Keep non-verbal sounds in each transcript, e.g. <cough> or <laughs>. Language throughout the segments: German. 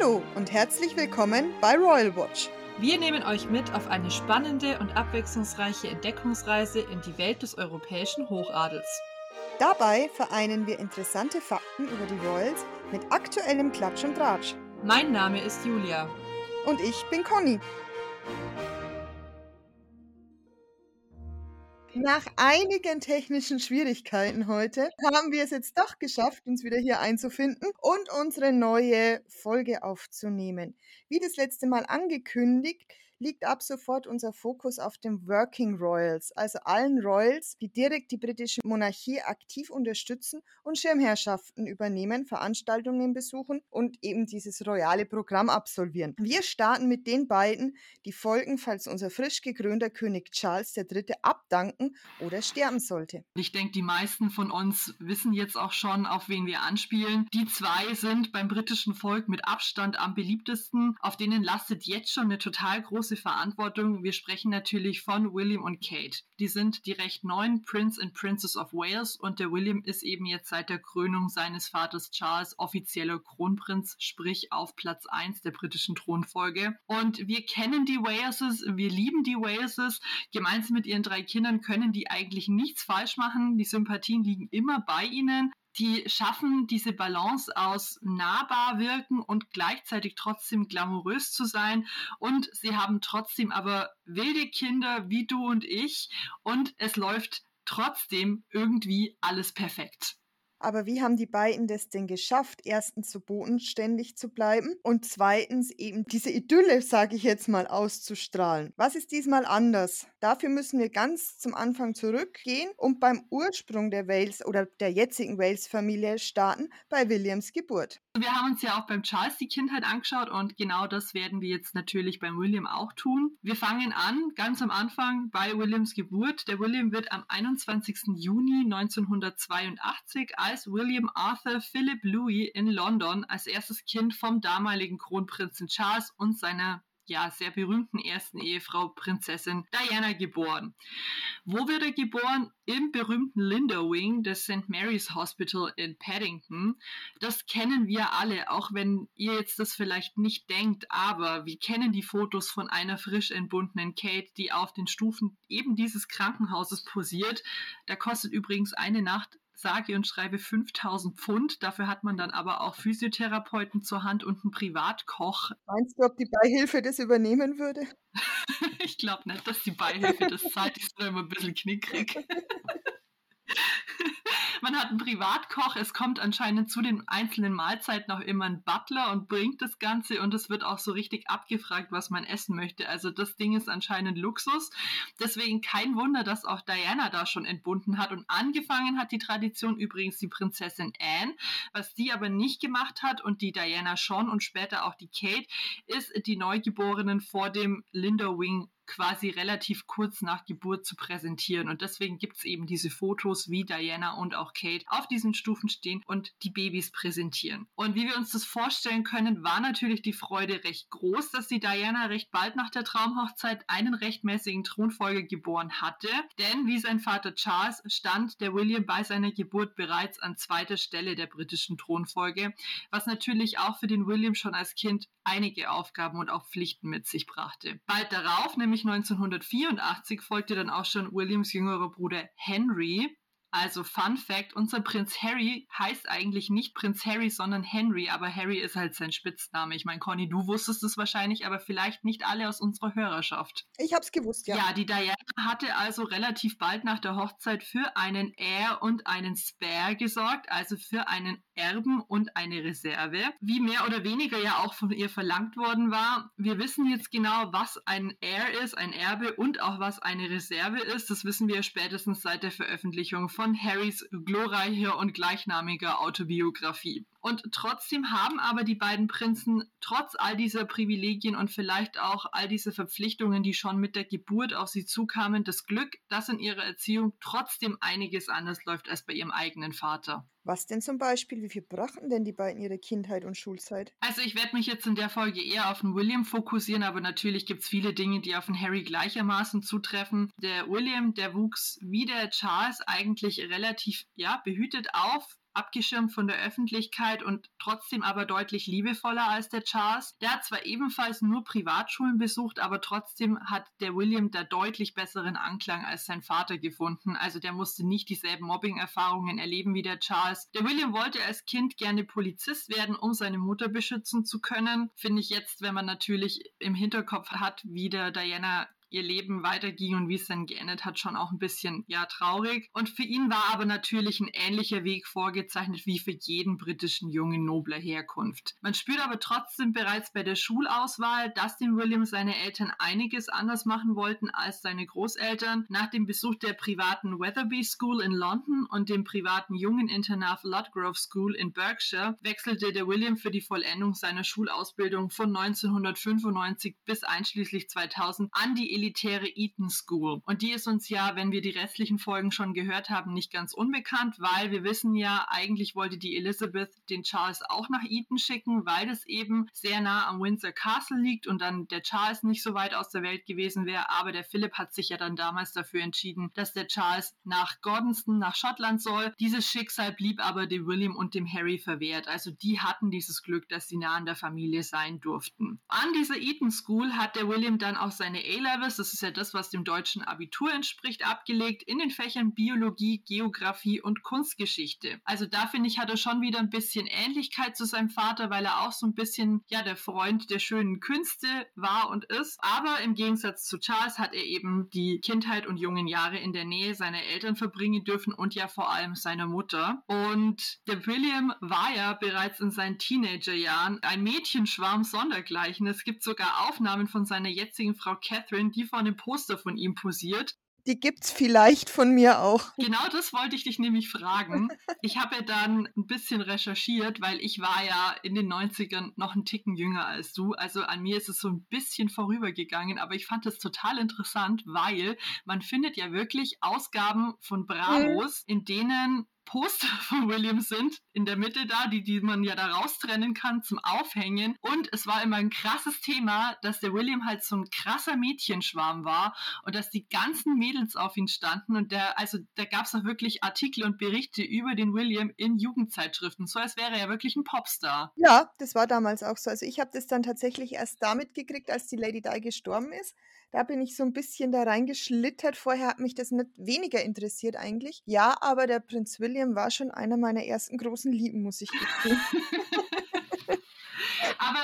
Hallo und herzlich willkommen bei Royal Watch. Wir nehmen euch mit auf eine spannende und abwechslungsreiche Entdeckungsreise in die Welt des europäischen Hochadels. Dabei vereinen wir interessante Fakten über die Royals mit aktuellem Klatsch und Tratsch. Mein Name ist Julia. Und ich bin Conny. Nach einigen technischen Schwierigkeiten heute haben wir es jetzt doch geschafft, uns wieder hier einzufinden und unsere neue Folge aufzunehmen. Wie das letzte Mal angekündigt, liegt ab sofort unser Fokus auf den Working Royals, also allen Royals, die direkt die britische Monarchie aktiv unterstützen und Schirmherrschaften übernehmen, Veranstaltungen besuchen und eben dieses royale Programm absolvieren. Wir starten mit den beiden, die folgen, falls unser frisch gekrönter König Charles III. abdanken oder sterben sollte. Ich denke, die meisten von uns wissen jetzt auch schon, auf wen wir anspielen. Die zwei sind beim britischen Volk mit Abstand am beliebtesten. Auf denen lastet jetzt schon eine total große große Verantwortung. Wir sprechen natürlich von William und Kate. Die sind die recht neuen Prince and Princess of Wales und der William ist eben jetzt seit der Krönung seines Vaters Charles offizieller Kronprinz, sprich auf Platz 1 der britischen Thronfolge. Und wir kennen die Waleses, wir lieben die Waleses. Gemeinsam mit ihren drei Kindern können die eigentlich nichts falsch machen. Die Sympathien liegen immer bei ihnen die schaffen diese Balance aus nahbar wirken und gleichzeitig trotzdem glamourös zu sein. Und sie haben trotzdem aber wilde Kinder wie du und ich. Und es läuft trotzdem irgendwie alles perfekt. Aber wie haben die beiden das denn geschafft, erstens so bodenständig zu bleiben und zweitens eben diese Idylle, sage ich jetzt mal, auszustrahlen? Was ist diesmal anders? Dafür müssen wir ganz zum Anfang zurückgehen und beim Ursprung der Wales oder der jetzigen Wales-Familie starten, bei Williams Geburt. Wir haben uns ja auch beim Charles die Kindheit angeschaut und genau das werden wir jetzt natürlich beim William auch tun. Wir fangen an ganz am Anfang bei Williams Geburt. Der William wird am 21. Juni 1982 als William Arthur Philip Louis in London als erstes Kind vom damaligen Kronprinzen Charles und seiner ja, sehr berühmten ersten Ehefrau Prinzessin Diana geboren. Wo wird er geboren? Im berühmten Linda Wing des St. Mary's Hospital in Paddington. Das kennen wir alle, auch wenn ihr jetzt das vielleicht nicht denkt, aber wir kennen die Fotos von einer frisch entbundenen Kate, die auf den Stufen eben dieses Krankenhauses posiert. Da kostet übrigens eine Nacht sage und schreibe 5000 Pfund. Dafür hat man dann aber auch Physiotherapeuten zur Hand und einen Privatkoch. Meinst du, ob die Beihilfe das übernehmen würde? <laughs> ich glaube nicht, dass die Beihilfe das zahlt. Ich bin immer ein bisschen knickrig. <laughs> <laughs> Man hat einen Privatkoch, es kommt anscheinend zu den einzelnen Mahlzeiten auch immer ein Butler und bringt das Ganze und es wird auch so richtig abgefragt, was man essen möchte. Also das Ding ist anscheinend Luxus. Deswegen kein Wunder, dass auch Diana da schon entbunden hat und angefangen hat die Tradition übrigens die Prinzessin Anne. Was die aber nicht gemacht hat und die Diana schon und später auch die Kate, ist die Neugeborenen vor dem Linda Wing quasi relativ kurz nach Geburt zu präsentieren. Und deswegen gibt es eben diese Fotos, wie Diana und auch Kate auf diesen Stufen stehen und die Babys präsentieren. Und wie wir uns das vorstellen können, war natürlich die Freude recht groß, dass die Diana recht bald nach der Traumhochzeit einen rechtmäßigen Thronfolger geboren hatte. Denn wie sein Vater Charles stand der William bei seiner Geburt bereits an zweiter Stelle der britischen Thronfolge, was natürlich auch für den William schon als Kind einige Aufgaben und auch Pflichten mit sich brachte. Bald darauf, nämlich nämlich 1984 folgte dann auch schon Williams jüngerer Bruder Henry, also Fun Fact, unser Prinz Harry heißt eigentlich nicht Prinz Harry, sondern Henry, aber Harry ist halt sein Spitzname. Ich meine, Conny, du wusstest es wahrscheinlich, aber vielleicht nicht alle aus unserer Hörerschaft. Ich hab's gewusst, ja. Ja, die Diana hatte also relativ bald nach der Hochzeit für einen Heir und einen Spare gesorgt, also für einen Erben und eine Reserve, wie mehr oder weniger ja auch von ihr verlangt worden war. Wir wissen jetzt genau, was ein Heir ist, ein Erbe und auch was eine Reserve ist. Das wissen wir spätestens seit der Veröffentlichung von von Harrys glorreicher und gleichnamiger Autobiografie. Und trotzdem haben aber die beiden Prinzen trotz all dieser Privilegien und vielleicht auch all dieser Verpflichtungen, die schon mit der Geburt auf sie zukamen, das Glück, dass in ihrer Erziehung trotzdem einiges anders läuft als bei ihrem eigenen Vater. Was denn zum Beispiel? Wie viel brachten denn die beiden ihre Kindheit und Schulzeit? Also ich werde mich jetzt in der Folge eher auf den William fokussieren, aber natürlich gibt es viele Dinge, die auf den Harry gleichermaßen zutreffen. Der William, der wuchs wie der Charles eigentlich relativ ja, behütet auf abgeschirmt von der Öffentlichkeit und trotzdem aber deutlich liebevoller als der Charles. Der hat zwar ebenfalls nur Privatschulen besucht, aber trotzdem hat der William da deutlich besseren Anklang als sein Vater gefunden. Also der musste nicht dieselben Mobbing-Erfahrungen erleben wie der Charles. Der William wollte als Kind gerne Polizist werden, um seine Mutter beschützen zu können. Finde ich jetzt, wenn man natürlich im Hinterkopf hat, wie der Diana ihr Leben weiterging und wie es dann geendet hat, schon auch ein bisschen ja traurig. Und für ihn war aber natürlich ein ähnlicher Weg vorgezeichnet wie für jeden britischen Jungen nobler Herkunft. Man spürt aber trotzdem bereits bei der Schulauswahl, dass dem William seine Eltern einiges anders machen wollten als seine Großeltern. Nach dem Besuch der privaten Weatherby School in London und dem privaten Jungeninternat Ludgrove School in Berkshire wechselte der William für die Vollendung seiner Schulausbildung von 1995 bis einschließlich 2000 an die elitäre Eton School. Und die ist uns ja, wenn wir die restlichen Folgen schon gehört haben, nicht ganz unbekannt, weil wir wissen ja, eigentlich wollte die Elizabeth den Charles auch nach Eton schicken, weil es eben sehr nah am Windsor Castle liegt und dann der Charles nicht so weit aus der Welt gewesen wäre. Aber der Philipp hat sich ja dann damals dafür entschieden, dass der Charles nach Gordonston, nach Schottland soll. Dieses Schicksal blieb aber dem William und dem Harry verwehrt. Also die hatten dieses Glück, dass sie nah an der Familie sein durften. An dieser Eton School hat der William dann auch seine A-Levels Abschluss, das ist ja das, was dem deutschen Abitur entspricht, abgelegt in den Fächern Biologie, Geografie und Kunstgeschichte. Also da finde ich, hat er schon wieder ein bisschen Ähnlichkeit zu seinem Vater, weil er auch so ein bisschen, ja, der Freund der schönen Künste war und ist. Aber im Gegensatz zu Charles hat er eben die Kindheit und jungen Jahre in der Nähe seiner Eltern verbringen dürfen und ja vor allem seiner Mutter. Und der William war ja bereits in seinen Teenagerjahren ein Mädchenschwarm sondergleichen. Es gibt sogar Aufnahmen von seiner jetzigen Frau Catherine, die die vor einem Poster von ihm posiert. Die gibt's vielleicht von mir auch. Genau das wollte ich dich nämlich fragen. <laughs> Ich habe ja dann ein bisschen recherchiert, weil ich war ja in den 90ern noch einen Ticken jünger als du. Also an mir ist es so ein bisschen vorübergegangen, aber ich fand das total interessant, weil man findet ja wirklich Ausgaben von Bravos, in denen Poster <laughs> von William sind, in der Mitte da, die, die man ja da raustrennen kann zum Aufhängen. Und es war immer ein krasses Thema, dass der William halt so ein krasser Mädchenschwarm war und dass die ganzen Mädels auf ihn standen. Und der, also da gab es auch wirklich Artikel und Berichte über den William in Jugendzeitschriften, so als wäre er wirklich ein Popstar. Ja, das war damals auch so. Also ich habe das dann tatsächlich erst damit gekriegt, als die Lady Di gestorben ist. Da bin ich so ein bisschen da reingeschlittert. Vorher hat mich das nicht weniger interessiert eigentlich. Ja, aber der Prinz William war schon einer meiner ersten großen Lieben, muss ich gestehen. <laughs> Aber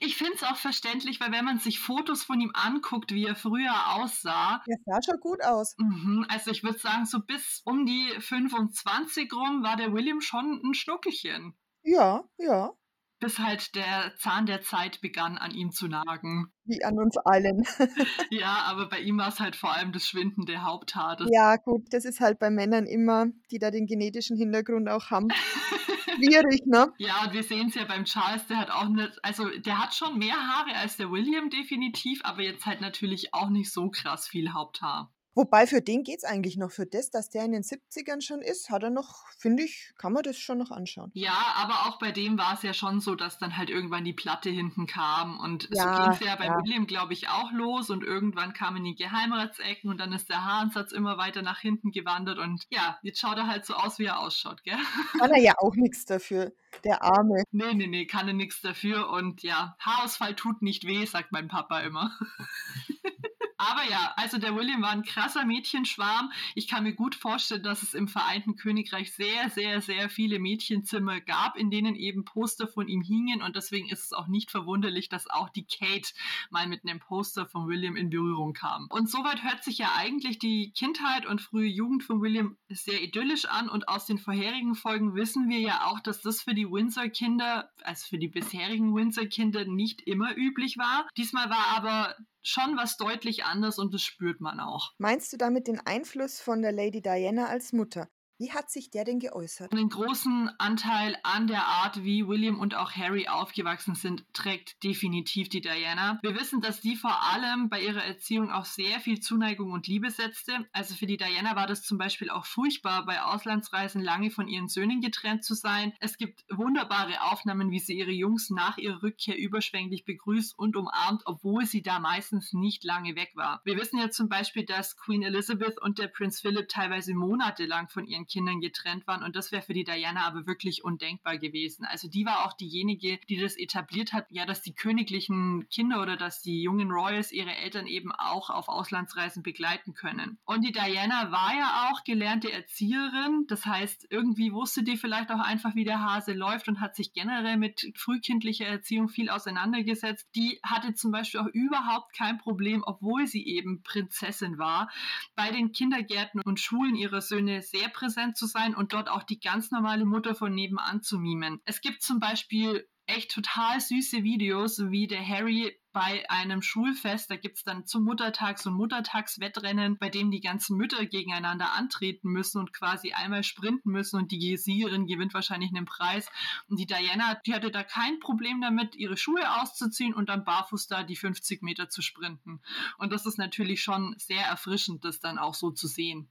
ich finde es auch verständlich, weil wenn man sich Fotos von ihm anguckt, wie er früher aussah. Er sah schon gut aus. Mhm, also ich würde sagen, so bis um die 25 rum war der William schon ein Schnuckelchen. Ja, ja bis halt der Zahn der Zeit begann, an ihm zu nagen. Wie an uns allen. <laughs> ja, aber bei ihm war es halt vor allem das Schwinden der Haupthaar. Ja, gut, das ist halt bei Männern immer, die da den genetischen Hintergrund auch haben. <laughs> Schwierig, ne? Ja, und wir sehen es ja beim Charles, der hat auch nicht, also der hat schon mehr Haare als der William definitiv, aber jetzt halt natürlich auch nicht so krass viel Haupthaar. Wobei für den geht es eigentlich noch. Für das, dass der in den 70ern schon ist, hat er noch, finde ich, kann man das schon noch anschauen. Ja, aber auch bei dem war es ja schon so, dass dann halt irgendwann die Platte hinten kam. Und ja, so ging es ja bei ja. William, glaube ich, auch los. Und irgendwann kamen die Geheimratsecken und dann ist der Haaransatz immer weiter nach hinten gewandert. Und ja, jetzt schaut er halt so aus, wie er ausschaut, gell? <laughs> Kann er ja auch nichts dafür, der Arme. Nee, nee, nee, kann er nichts dafür. Und ja, Haarausfall tut nicht weh, sagt mein Papa immer. <laughs> Aber ja, also der William war ein krasser Mädchenschwarm. Ich kann mir gut vorstellen, dass es im Vereinten Königreich sehr, sehr, sehr viele Mädchenzimmer gab, in denen eben Poster von ihm hingen. Und deswegen ist es auch nicht verwunderlich, dass auch die Kate mal mit einem Poster von William in Berührung kam. Und soweit hört sich ja eigentlich die Kindheit und frühe Jugend von William sehr idyllisch an. Und aus den vorherigen Folgen wissen wir ja auch, dass das für die Windsor-Kinder, also für die bisherigen Windsor-Kinder, nicht immer üblich war. Diesmal war aber schon was deutlich anders und das spürt man auch. Meinst du damit den Einfluss von der Lady Diana als Mutter? Wie hat sich der denn geäußert? Einen großen Anteil an der Art, wie William und auch Harry aufgewachsen sind, trägt definitiv die Diana. Wir wissen, dass die vor allem bei ihrer Erziehung auch sehr viel Zuneigung und Liebe setzte. Also für die Diana war das zum Beispiel auch furchtbar, bei Auslandsreisen lange von ihren Söhnen getrennt zu sein. Es gibt wunderbare Aufnahmen, wie sie ihre Jungs nach ihrer Rückkehr überschwänglich begrüßt und umarmt, obwohl sie da meistens nicht lange weg war. Wir wissen ja zum Beispiel, dass Queen Elizabeth und der Prinz Philip teilweise monatelang von ihren ihren Kindern getrennt waren. Und das wäre für die Diana aber wirklich undenkbar gewesen. Also die war auch diejenige, die das etabliert hat, ja, dass die königlichen Kinder oder dass die jungen Royals ihre Eltern eben auch auf Auslandsreisen begleiten können. Und die Diana war ja auch gelernte Erzieherin. Das heißt, irgendwie wusste die vielleicht auch einfach, wie der Hase läuft und hat sich generell mit frühkindlicher Erziehung viel auseinandergesetzt. Die hatte zum Beispiel auch überhaupt kein Problem, obwohl sie eben Prinzessin war, bei den Kindergärten und Schulen ihrer Söhne sehr präsent zu sein und dort auch die ganz normale Mutter von nebenan zu mimen. Es gibt zum Beispiel echt total süße Videos, wie der Harry bei einem Schulfest, da gibt es dann zum Muttertag so ein Muttertagswettrennen, bei dem die ganzen Mütter gegeneinander antreten müssen und quasi einmal sprinten müssen und die Siegerin gewinnt wahrscheinlich einen Preis. Und die Diana, die hatte da kein Problem damit, ihre Schuhe auszuziehen und dann barfuß da die 50 Meter zu sprinten. Und das ist natürlich schon sehr erfrischend, das dann auch so zu sehen.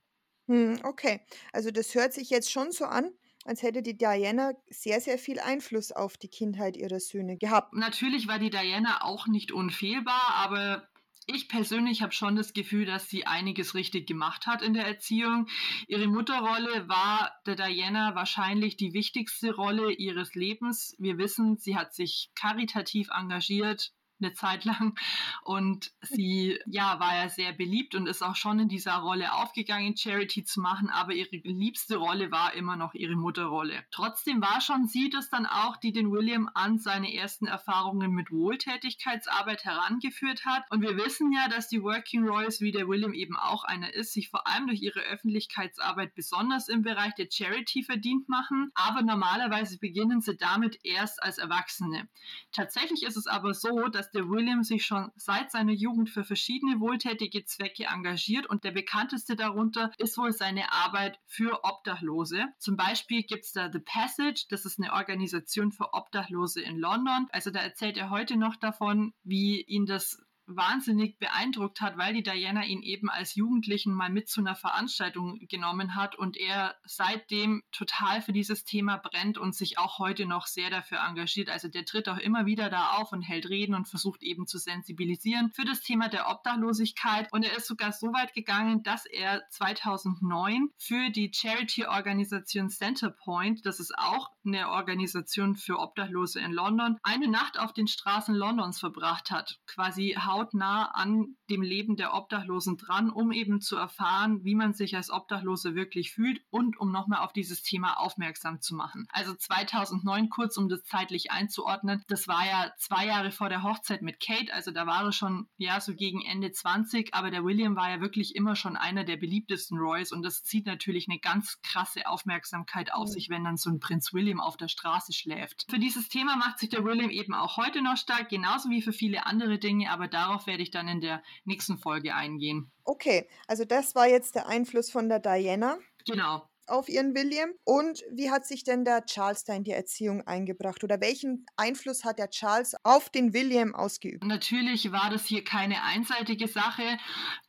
Hm, okay, also das hört sich jetzt schon so an, als hätte die Diana sehr, sehr viel Einfluss auf die Kindheit ihrer Söhne gehabt. Natürlich war die Diana auch nicht unfehlbar, aber ich persönlich habe schon das Gefühl, dass sie einiges richtig gemacht hat in der Erziehung. Ihre Mutterrolle war der Diana wahrscheinlich die wichtigste Rolle ihres Lebens. Wir wissen, sie hat sich karitativ engagiert, eine Zeit lang. Und sie, ja, war ja sehr beliebt und ist auch schon in dieser Rolle aufgegangen, Charity zu machen, aber ihre liebste Rolle war immer noch ihre Mutterrolle. Trotzdem war schon sie das dann auch, die den William an seine ersten Erfahrungen mit Wohltätigkeitsarbeit herangeführt hat. Und wir wissen ja, dass die Working Royals, wie der William eben auch einer ist, sich vor allem durch ihre Öffentlichkeitsarbeit besonders im Bereich der Charity verdient machen. Aber normalerweise beginnen sie damit erst als Erwachsene. Tatsächlich ist es aber so, dass der William sich schon seit seiner Jugend für verschiedene wohltätige Zwecke engagiert und der bekannteste darunter ist wohl seine Arbeit für Obdachlose. Zum Beispiel gibt es da The Passage, das ist eine Organisation für Obdachlose in London. Also da erzählt er heute noch davon, wie ihn das wahnsinnig beeindruckt hat, weil die Diana ihn eben als Jugendlichen mal mit zu einer Veranstaltung genommen hat und er seitdem total für dieses Thema brennt und sich auch heute noch sehr dafür engagiert. Also der tritt auch immer wieder da auf und hält Reden und versucht eben zu sensibilisieren für das Thema der Obdachlosigkeit. Und er ist sogar so weit gegangen, dass er 2009 für die Charity-Organisation Centerpoint, das ist auch eine Organisation für Obdachlose in London, eine Nacht auf den Straßen Londons verbracht hat. Quasi hautnah an dem Leben der Obdachlosen dran, um eben zu erfahren, wie man sich als Obdachlose wirklich fühlt und um nochmal auf dieses Thema aufmerksam zu machen. Also 2009, kurz um das zeitlich einzuordnen, das war ja zwei Jahre vor der Hochzeit mit Kate, also da war er schon ja so gegen Ende 20, aber der William war ja wirklich immer schon einer der beliebtesten Roys und das zieht natürlich eine ganz krasse Aufmerksamkeit auf sich, wenn dann so ein Prinz William auf der Straße schläft. Für dieses Thema macht sich der William eben auch heute noch stark, genauso wie für viele andere Dinge, aber darauf werde ich dann in der nächsten Folge eingehen. Okay, also das war jetzt der Einfluss von der Diana. Genau auf ihren William? Und wie hat sich denn der Charles da in die Erziehung eingebracht? Oder welchen Einfluss hat der Charles auf den William ausgeübt? Natürlich war das hier keine einseitige Sache.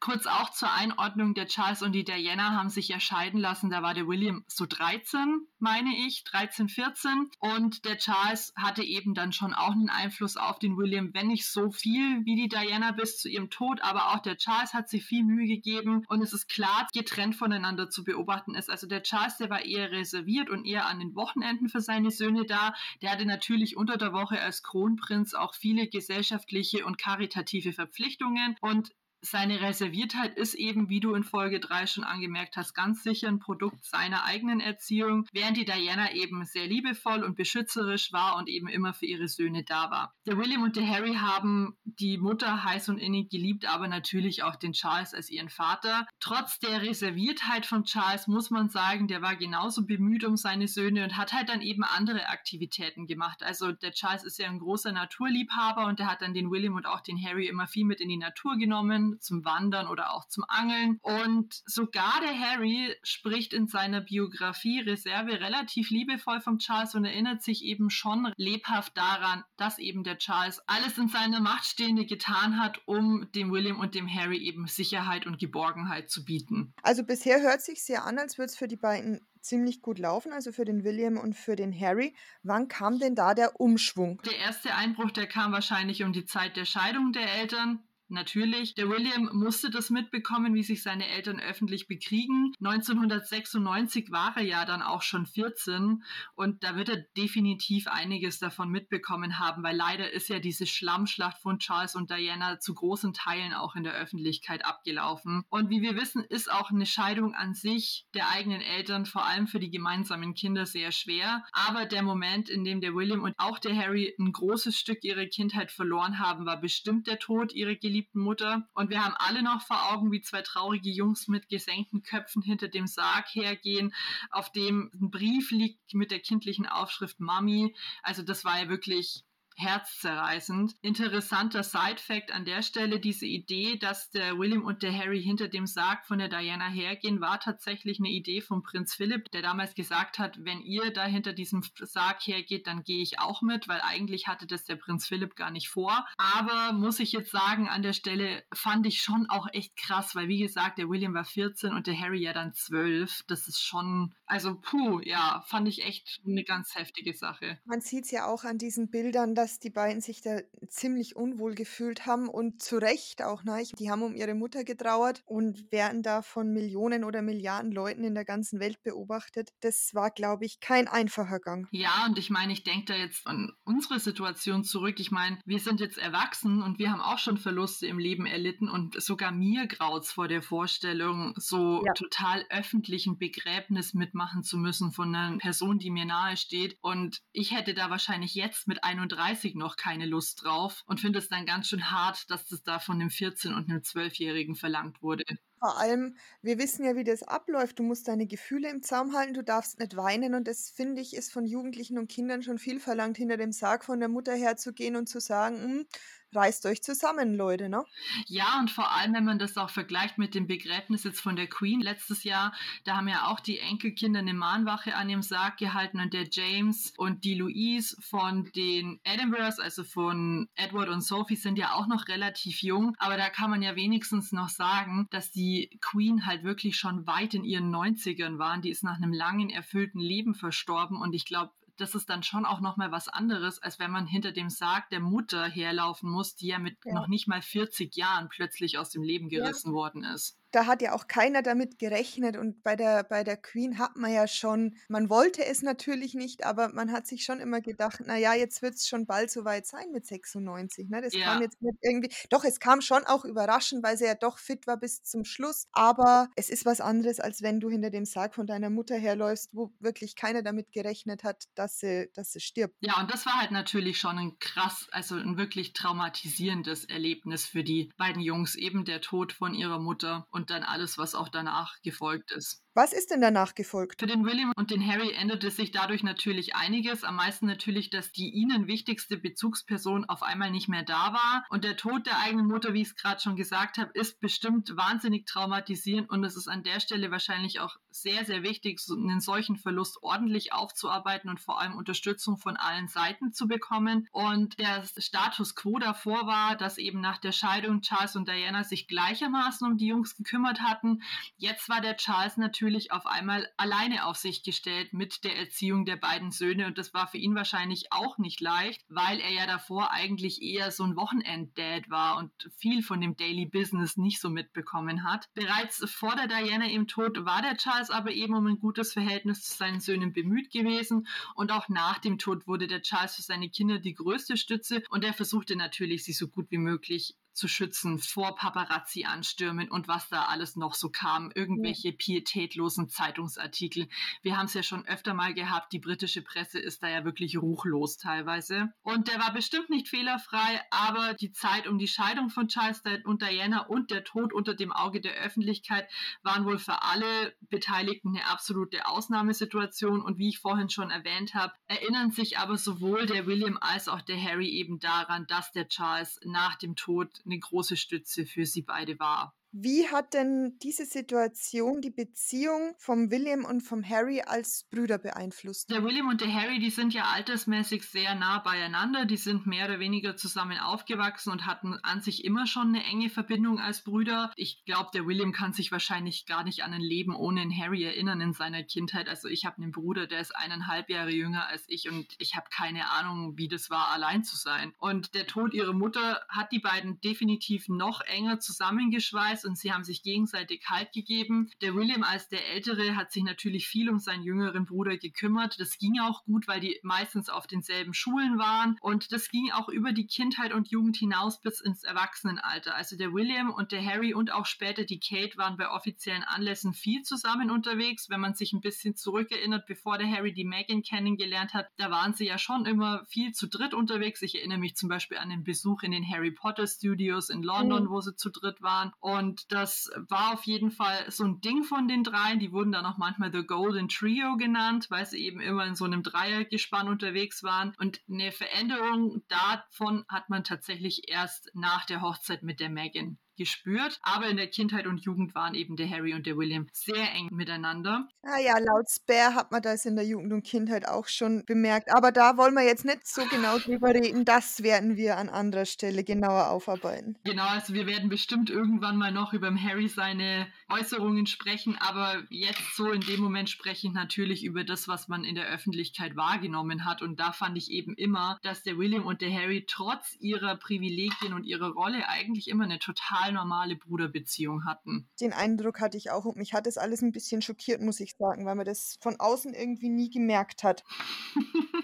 Kurz auch zur Einordnung, der Charles und die Diana haben sich ja scheiden lassen. Da war der William so 13, meine ich, 13, 14. Und der Charles hatte eben dann schon auch einen Einfluss auf den William, wenn nicht so viel wie die Diana bis zu ihrem Tod. Aber auch der Charles hat sich viel Mühe gegeben. Und es ist klar, getrennt voneinander zu beobachten ist. Also der Charles, der war eher reserviert und eher an den Wochenenden für seine Söhne da. Der hatte natürlich unter der Woche als Kronprinz auch viele gesellschaftliche und karitative Verpflichtungen und seine Reserviertheit ist eben, wie du in Folge 3 schon angemerkt hast, ganz sicher ein Produkt seiner eigenen Erziehung, während die Diana eben sehr liebevoll und beschützerisch war und eben immer für ihre Söhne da war. Der William und der Harry haben die Mutter heiß und innig geliebt, aber natürlich auch den Charles als ihren Vater. Trotz der Reserviertheit von Charles muss man sagen, der war genauso bemüht um seine Söhne und hat halt dann eben andere Aktivitäten gemacht. Also der Charles ist ja ein großer Naturliebhaber und der hat dann den William und auch den Harry immer viel mit in die Natur genommen zum Wandern oder auch zum Angeln. Und sogar der Harry spricht in seiner Biografie Reserve relativ liebevoll vom Charles und erinnert sich eben schon lebhaft daran, dass eben der Charles alles in seiner Macht Stehende getan hat, um dem William und dem Harry eben Sicherheit und Geborgenheit zu bieten. Also bisher hört sich sehr an, als würde es für die beiden ziemlich gut laufen, also für den William und für den Harry. Wann kam denn da der Umschwung? Der erste Einbruch, der kam wahrscheinlich um die Zeit der Scheidung der Eltern natürlich. Der William musste das mitbekommen, wie sich seine Eltern öffentlich bekriegen. 1996 war er ja dann auch schon 14 und da wird er definitiv einiges davon mitbekommen haben, weil leider ist ja diese Schlammschlacht von Charles und Diana zu großen Teilen auch in der Öffentlichkeit abgelaufen. Und wie wir wissen, ist auch eine Scheidung an sich der eigenen Eltern vor allem für die gemeinsamen Kinder sehr schwer. Aber der Moment, in dem der William und auch der Harry ein großes Stück ihrer Kindheit verloren haben, war bestimmt der Tod ihrer geliebten Mutter. Und wir haben alle noch vor Augen, wie zwei traurige Jungs mit gesenkten Köpfen hinter dem Sarg hergehen, auf dem ein Brief liegt mit der kindlichen Aufschrift Mami. Also das war ja wirklich herzzerreißend. Interessanter Side-Fact an der Stelle, diese Idee, dass der William und der Harry hinter dem Sarg von der Diana hergehen, war tatsächlich eine Idee von Prinz Philipp, der damals gesagt hat, wenn ihr da hinter diesem Sarg hergeht, dann gehe ich auch mit, weil eigentlich hatte das der Prinz Philipp gar nicht vor. Aber muss ich jetzt sagen, an der Stelle fand ich schon auch echt krass, weil wie gesagt, der William war 14 und der Harry ja dann 12. Das ist schon, also puh, ja, fand ich echt eine ganz heftige Sache. Man sieht es ja auch an diesen Bildern, dass die beiden sich da ziemlich unwohl gefühlt haben und zu Recht auch. Ne? Die haben um ihre Mutter getrauert und werden da von Millionen oder Milliarden Leuten in der ganzen Welt beobachtet. Das war, glaube ich, kein einfacher Gang. Ja, und ich meine, ich denke da jetzt an unsere Situation zurück. Ich meine, wir sind jetzt erwachsen und wir haben auch schon Verluste im Leben erlitten und sogar mir graut vor der Vorstellung, so ja. total öffentlichen Begräbnis mitmachen zu müssen von einer Person, die mir nahe steht. Und ich hätte da wahrscheinlich jetzt mit 31 30 noch keine Lust drauf und finde es dann ganz schön hart, dass das da von einem 14- und einem 12-Jährigen verlangt wurde. Vor allem, wir wissen ja, wie das abläuft. Du musst deine Gefühle im Zaum halten, du darfst nicht weinen und das finde ich ist von Jugendlichen und Kindern schon viel verlangt, hinter dem Sarg von der Mutter herzugehen und zu sagen, hm, reißt euch zusammen, Leute, ne? Ja, und vor allem, wenn man das auch vergleicht mit dem Begräbnis jetzt von der Queen letztes Jahr, da haben ja auch die Enkelkinder eine Mahnwache an dem Sarg gehalten und der James und die Louise von den Edinburghs, also von Edward und Sophie, sind ja auch noch relativ jung, aber da kann man ja wenigstens noch sagen, dass die Queen halt wirklich schon weit in ihren 90ern waren. Die ist nach einem langen, erfüllten Leben verstorben und ich glaube, das ist dann schon auch nochmal was anderes, als wenn man hinter dem Sarg der Mutter herlaufen muss, die ja mit ja. noch nicht mal 40 Jahren plötzlich aus dem Leben gerissen ja. worden ist da hat ja auch keiner damit gerechnet und bei der, bei der Queen hat man ja schon, man wollte es natürlich nicht, aber man hat sich schon immer gedacht, naja, jetzt wird es schon bald soweit sein mit 96. Ne? Das ja. kam jetzt nicht irgendwie, doch, es kam schon auch überraschend, weil sie ja doch fit war bis zum Schluss, aber es ist was anderes, als wenn du hinter dem Sarg von deiner Mutter herläufst, wo wirklich keiner damit gerechnet hat, dass sie, dass sie stirbt. Ja, und das war halt natürlich schon ein krass, also ein wirklich traumatisierendes Erlebnis für die beiden Jungs, eben der Tod von ihrer Mutter und und dann alles, was auch danach gefolgt ist. Was ist denn danach gefolgt? Für den William und den Harry änderte sich dadurch natürlich einiges. Am meisten natürlich, dass die ihnen wichtigste Bezugsperson auf einmal nicht mehr da war. Und der Tod der eigenen Mutter, wie ich es gerade schon gesagt habe, ist bestimmt wahnsinnig traumatisierend. Und es ist an der Stelle wahrscheinlich auch sehr, sehr wichtig, einen solchen Verlust ordentlich aufzuarbeiten und vor allem Unterstützung von allen Seiten zu bekommen. Und der Status quo davor war, dass eben nach der Scheidung Charles und Diana sich gleichermaßen um die Jungs gekümmert hatten. Jetzt war der Charles natürlich natürlich auf einmal alleine auf sich gestellt mit der Erziehung der beiden Söhne. Und das war für ihn wahrscheinlich auch nicht leicht, weil er ja davor eigentlich eher so ein Wochenend-Dad war und viel von dem Daily Business nicht so mitbekommen hat. Bereits vor der Diana im Tod war der Charles aber eben um ein gutes Verhältnis zu seinen Söhnen bemüht gewesen. Und auch nach dem Tod wurde der Charles für seine Kinder die größte Stütze. Und er versuchte natürlich, sie so gut wie möglich zu schützen vor Paparazzi-Anstürmen und was da alles noch so kam. Irgendwelche pietätlosen Zeitungsartikel. Wir haben es ja schon öfter mal gehabt, die britische Presse ist da ja wirklich ruchlos teilweise. Und der war bestimmt nicht fehlerfrei, aber die Zeit um die Scheidung von Charles und Diana und der Tod unter dem Auge der Öffentlichkeit waren wohl für alle Beteiligten eine absolute Ausnahmesituation. Und wie ich vorhin schon erwähnt habe, erinnern sich aber sowohl der William als auch der Harry eben daran, dass der Charles nach dem Tod eine große Stütze für sie beide war. Wie hat denn diese Situation die Beziehung vom William und vom Harry als Brüder beeinflusst? Der William und der Harry, die sind ja altersmäßig sehr nah beieinander. Die sind mehr oder weniger zusammen aufgewachsen und hatten an sich immer schon eine enge Verbindung als Brüder. Ich glaube, der William kann sich wahrscheinlich gar nicht an ein Leben ohne einen Harry erinnern in seiner Kindheit. Also ich habe einen Bruder, der ist eineinhalb Jahre jünger als ich und ich habe keine Ahnung, wie das war, allein zu sein. Und der Tod ihrer Mutter hat die beiden definitiv noch enger zusammengeschweißt und sie haben sich gegenseitig Halt gegeben. Der William als der Ältere hat sich natürlich viel um seinen jüngeren Bruder gekümmert. Das ging auch gut, weil die meistens auf denselben Schulen waren und das ging auch über die Kindheit und Jugend hinaus bis ins Erwachsenenalter. Also der William und der Harry und auch später die Kate waren bei offiziellen Anlässen viel zusammen unterwegs. Wenn man sich ein bisschen zurückerinnert, bevor der Harry die Megan kennengelernt hat, da waren sie ja schon immer viel zu dritt unterwegs. Ich erinnere mich zum Beispiel an den Besuch in den Harry Potter Studios in London, mhm. wo sie zu dritt waren. Und das war auf jeden Fall so ein Ding von den dreien. Die wurden dann auch manchmal The Golden Trio genannt, weil sie eben immer in so einem Dreiergespann unterwegs waren. Und eine Veränderung davon hat man tatsächlich erst nach der Hochzeit mit der Megan gespürt. Aber in der Kindheit und Jugend waren eben der Harry und der William sehr eng miteinander. Ah ja, laut Spare hat man das in der Jugend und Kindheit auch schon bemerkt. Aber da wollen wir jetzt nicht so genau drüber reden. Das werden wir an anderer Stelle genauer aufarbeiten. Genau, also wir werden bestimmt irgendwann mal noch über Harry seine Äußerungen sprechen. Aber jetzt so in dem Moment spreche ich natürlich über das, was man in der Öffentlichkeit wahrgenommen hat. Und da fand ich eben immer, dass der William und der Harry trotz ihrer Privilegien und ihrer Rolle eigentlich immer eine total total normale Bruderbeziehung hatten. Den Eindruck hatte ich auch und mich hat das alles ein bisschen schockiert, muss ich sagen, weil man das von außen irgendwie nie gemerkt hat. <laughs>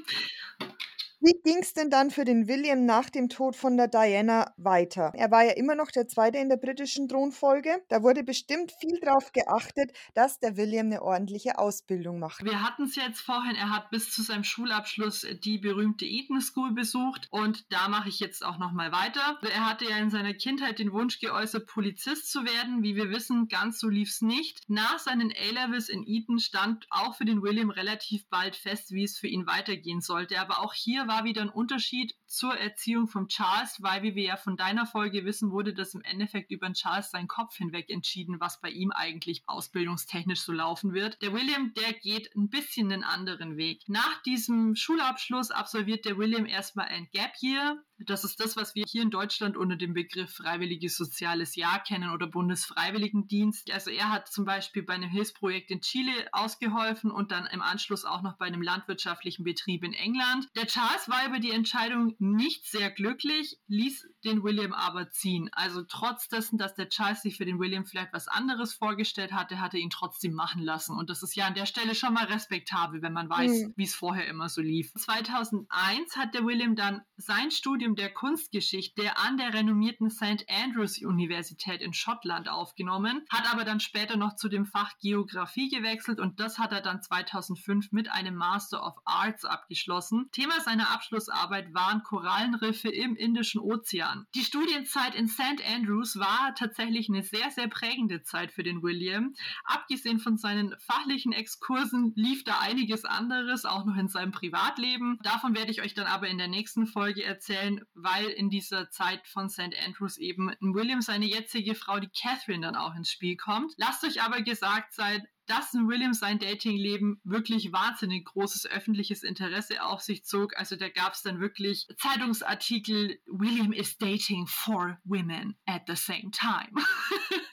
Wie ging es denn dann für den William nach dem Tod von der Diana weiter? Er war ja immer noch der Zweite in der britischen Thronfolge. Da wurde bestimmt viel darauf geachtet, dass der William eine ordentliche Ausbildung macht. Wir hatten es jetzt vorhin, er hat bis zu seinem Schulabschluss die berühmte Eton School besucht und da mache ich jetzt auch nochmal weiter. Er hatte ja in seiner Kindheit den Wunsch geäußert, Polizist zu werden. Wie wir wissen, ganz so lief es nicht. Nach seinen A-Levels in Eton stand auch für den William relativ bald fest, wie es für ihn weitergehen sollte. Aber auch hier war wieder ein Unterschied zur Erziehung von Charles, weil, wie wir ja von deiner Folge wissen, wurde das im Endeffekt über Charles seinen Kopf hinweg entschieden, was bei ihm eigentlich ausbildungstechnisch so laufen wird. Der William, der geht ein bisschen einen anderen Weg. Nach diesem Schulabschluss absolviert der William erstmal ein Gap Year, das ist das, was wir hier in Deutschland unter dem Begriff Freiwilliges Soziales Jahr kennen oder Bundesfreiwilligendienst. Also er hat zum Beispiel bei einem Hilfsprojekt in Chile ausgeholfen und dann im Anschluss auch noch bei einem landwirtschaftlichen Betrieb in England. Der Charles war über die Entscheidung nicht sehr glücklich, ließ den William aber ziehen. Also trotz dessen, dass der Charles sich für den William vielleicht was anderes vorgestellt hatte, hat er ihn trotzdem machen lassen. Und das ist ja an der Stelle schon mal respektabel, wenn man weiß, mhm. wie es vorher immer so lief. 2001 hat der William dann sein Studium Studium der Kunstgeschichte an der renommierten St. Andrews Universität in Schottland aufgenommen, hat aber dann später noch zu dem Fach Geografie gewechselt und das hat er dann 2005 mit einem Master of Arts abgeschlossen. Thema seiner Abschlussarbeit waren Korallenriffe im Indischen Ozean. Die Studienzeit in St. Andrews war tatsächlich eine sehr, sehr prägende Zeit für den William. Abgesehen von seinen fachlichen Exkursen lief da einiges anderes, auch noch in seinem Privatleben. Davon werde ich euch dann aber in der nächsten Folge erzählen, weil in dieser Zeit von St. Andrews eben William seine jetzige Frau, die Catherine, dann auch ins Spiel kommt. Lasst euch aber gesagt sein, dass ein William sein Datingleben wirklich wahnsinnig großes öffentliches Interesse auf sich zog. Also da gab es dann wirklich Zeitungsartikel, William is dating four women at the same time. <laughs>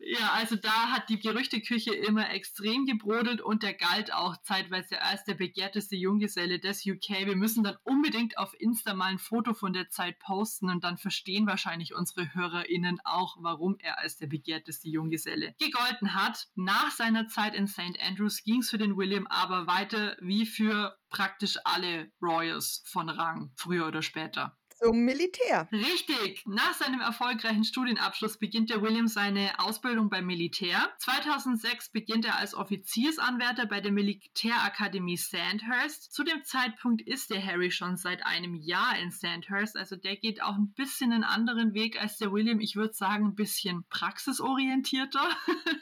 Ja, also da hat die Gerüchteküche immer extrem gebrodelt und der galt auch zeitweise als der begehrteste Junggeselle des UK. Wir müssen dann unbedingt auf Insta mal ein Foto von der Zeit posten und dann verstehen wahrscheinlich unsere HörerInnen auch, warum er als der begehrteste Junggeselle gegolten hat. Nach seiner Zeit in St. Andrews ging es für den William aber weiter wie für praktisch alle Royals von Rang, früher oder später zum Militär. Richtig. Nach seinem erfolgreichen Studienabschluss beginnt der William seine Ausbildung beim Militär. 2006 beginnt er als Offiziersanwärter bei der Militärakademie Sandhurst. Zu dem Zeitpunkt ist der Harry schon seit einem Jahr in Sandhurst, also der geht auch ein bisschen einen anderen Weg als der William. Ich würde sagen, ein bisschen praxisorientierter.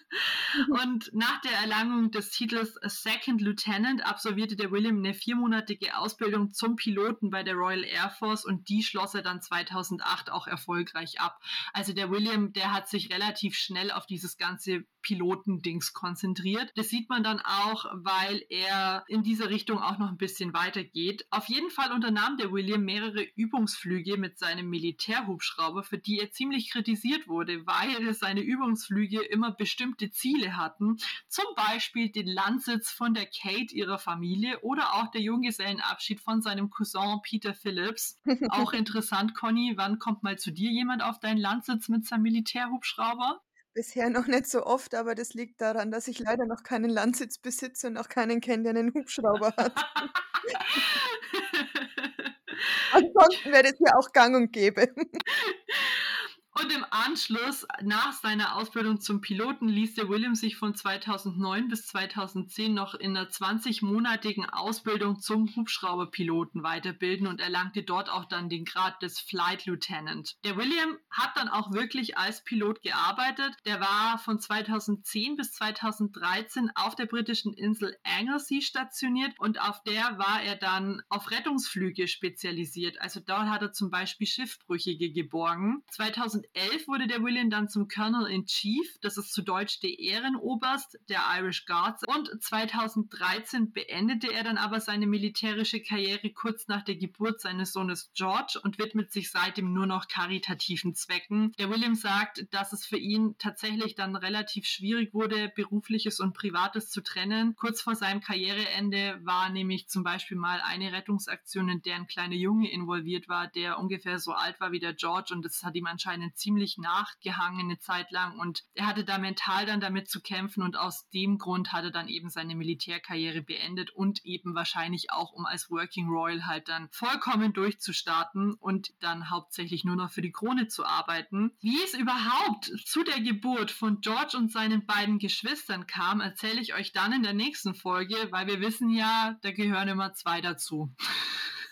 <laughs> Und nach der Erlangung des Titels Second Lieutenant absolvierte der William eine viermonatige Ausbildung zum Piloten bei der Royal Air Force und die schloss er dann 2008 auch erfolgreich ab. Also der William, der hat sich relativ schnell auf dieses ganze Pilotendings konzentriert. Das sieht man dann auch, weil er in diese Richtung auch noch ein bisschen weitergeht. Auf jeden Fall unternahm der William mehrere Übungsflüge mit seinem Militärhubschrauber, für die er ziemlich kritisiert wurde, weil seine Übungsflüge immer bestimmte Ziele hatten. Zum Beispiel den Landsitz von der Kate ihrer Familie oder auch der Junggesellenabschied von seinem Cousin Peter Phillips. <laughs> Auch interessant, Conny, wann kommt mal zu dir jemand auf deinen Landsitz mit seinem Militärhubschrauber? Bisher noch nicht so oft, aber das liegt daran, dass ich leider noch keinen Landsitz besitze und auch keinen kenne, der einen Hubschrauber hat. <laughs> Ansonsten wäre das ja auch gang und gäbe. <laughs> Und im Anschluss, nach seiner Ausbildung zum Piloten, ließ der William sich von 2009 bis 2010 noch in einer 20-monatigen Ausbildung zum Hubschrauberpiloten weiterbilden und erlangte dort auch dann den Grad des Flight Lieutenant. Der William hat dann auch wirklich als Pilot gearbeitet. Der war von 2010 bis 2013 auf der britischen Insel Anglesey stationiert und auf der war er dann auf Rettungsflüge spezialisiert. Also dort hat er zum Beispiel Schiffbrüchige geborgen. 2011 2011 wurde der William dann zum Colonel in Chief, das ist zu Deutsch der Ehrenoberst der Irish Guards. Und 2013 beendete er dann aber seine militärische Karriere kurz nach der Geburt seines Sohnes George und widmet sich seitdem nur noch karitativen Zwecken. Der William sagt, dass es für ihn tatsächlich dann relativ schwierig wurde, berufliches und privates zu trennen. Kurz vor seinem Karriereende war nämlich zum Beispiel mal eine Rettungsaktion, in der ein kleiner Junge involviert war, der ungefähr so alt war wie der George und das hat ihm anscheinend ziemlich nachgehangen eine Zeit lang und er hatte da mental dann damit zu kämpfen und aus dem Grund hat er dann eben seine Militärkarriere beendet und eben wahrscheinlich auch, um als Working Royal halt dann vollkommen durchzustarten und dann hauptsächlich nur noch für die Krone zu arbeiten. Wie es überhaupt zu der Geburt von George und seinen beiden Geschwistern kam, erzähle ich euch dann in der nächsten Folge, weil wir wissen ja, da gehören immer zwei dazu.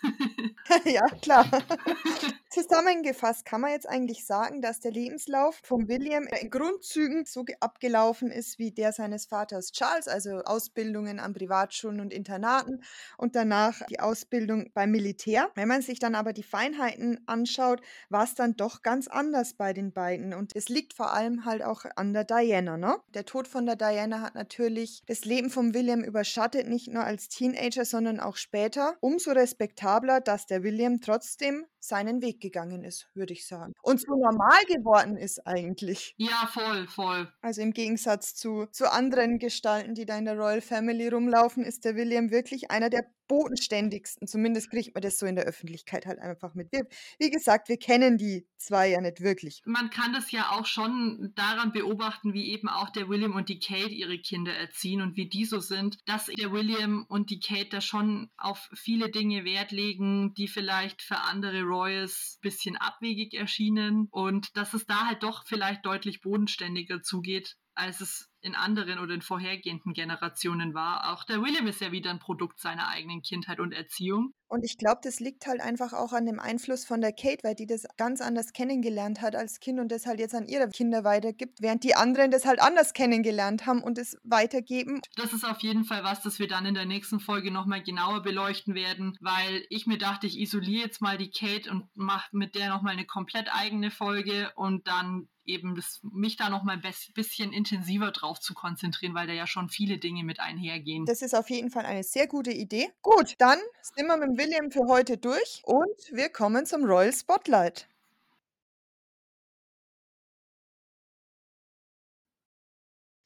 <laughs> ja, klar. <laughs> Zusammengefasst kann man jetzt eigentlich sagen, dass der Lebenslauf von William in Grundzügen so abgelaufen ist wie der seines Vaters Charles, also Ausbildungen an Privatschulen und Internaten und danach die Ausbildung beim Militär. Wenn man sich dann aber die Feinheiten anschaut, war es dann doch ganz anders bei den beiden und es liegt vor allem halt auch an der Diana. Ne? Der Tod von der Diana hat natürlich das Leben von William überschattet, nicht nur als Teenager, sondern auch später. Umso respektabler, dass der William trotzdem seinen Weg gegangen ist, würde ich sagen. Und so normal geworden ist eigentlich. Ja, voll, voll. Also im Gegensatz zu, zu anderen Gestalten, die da in der Royal Family rumlaufen, ist der William wirklich einer der bodenständigsten. Zumindest kriegt man das so in der Öffentlichkeit halt einfach mit. Wir, wie gesagt, wir kennen die zwei ja nicht wirklich. Man kann das ja auch schon daran beobachten, wie eben auch der William und die Kate ihre Kinder erziehen und wie die so sind, dass der William und die Kate da schon auf viele Dinge Wert legen, die vielleicht für andere Royals ein bisschen abwegig erschienen und dass es da halt doch vielleicht deutlich bodenständiger zugeht, als es in anderen oder in vorhergehenden Generationen war. Auch der William ist ja wieder ein Produkt seiner eigenen Kindheit und Erziehung. Und ich glaube, das liegt halt einfach auch an dem Einfluss von der Kate, weil die das ganz anders kennengelernt hat als Kind und das halt jetzt an ihre Kinder weitergibt, während die anderen das halt anders kennengelernt haben und es weitergeben. Das ist auf jeden Fall was, das wir dann in der nächsten Folge nochmal genauer beleuchten werden, weil ich mir dachte, ich isoliere jetzt mal die Kate und mache mit der nochmal eine komplett eigene Folge und dann eben das, mich da noch mal ein bisschen intensiver drauf zu konzentrieren, weil da ja schon viele Dinge mit einhergehen. Das ist auf jeden Fall eine sehr gute Idee. Gut, dann sind wir mit William für heute durch und wir kommen zum Royal Spotlight.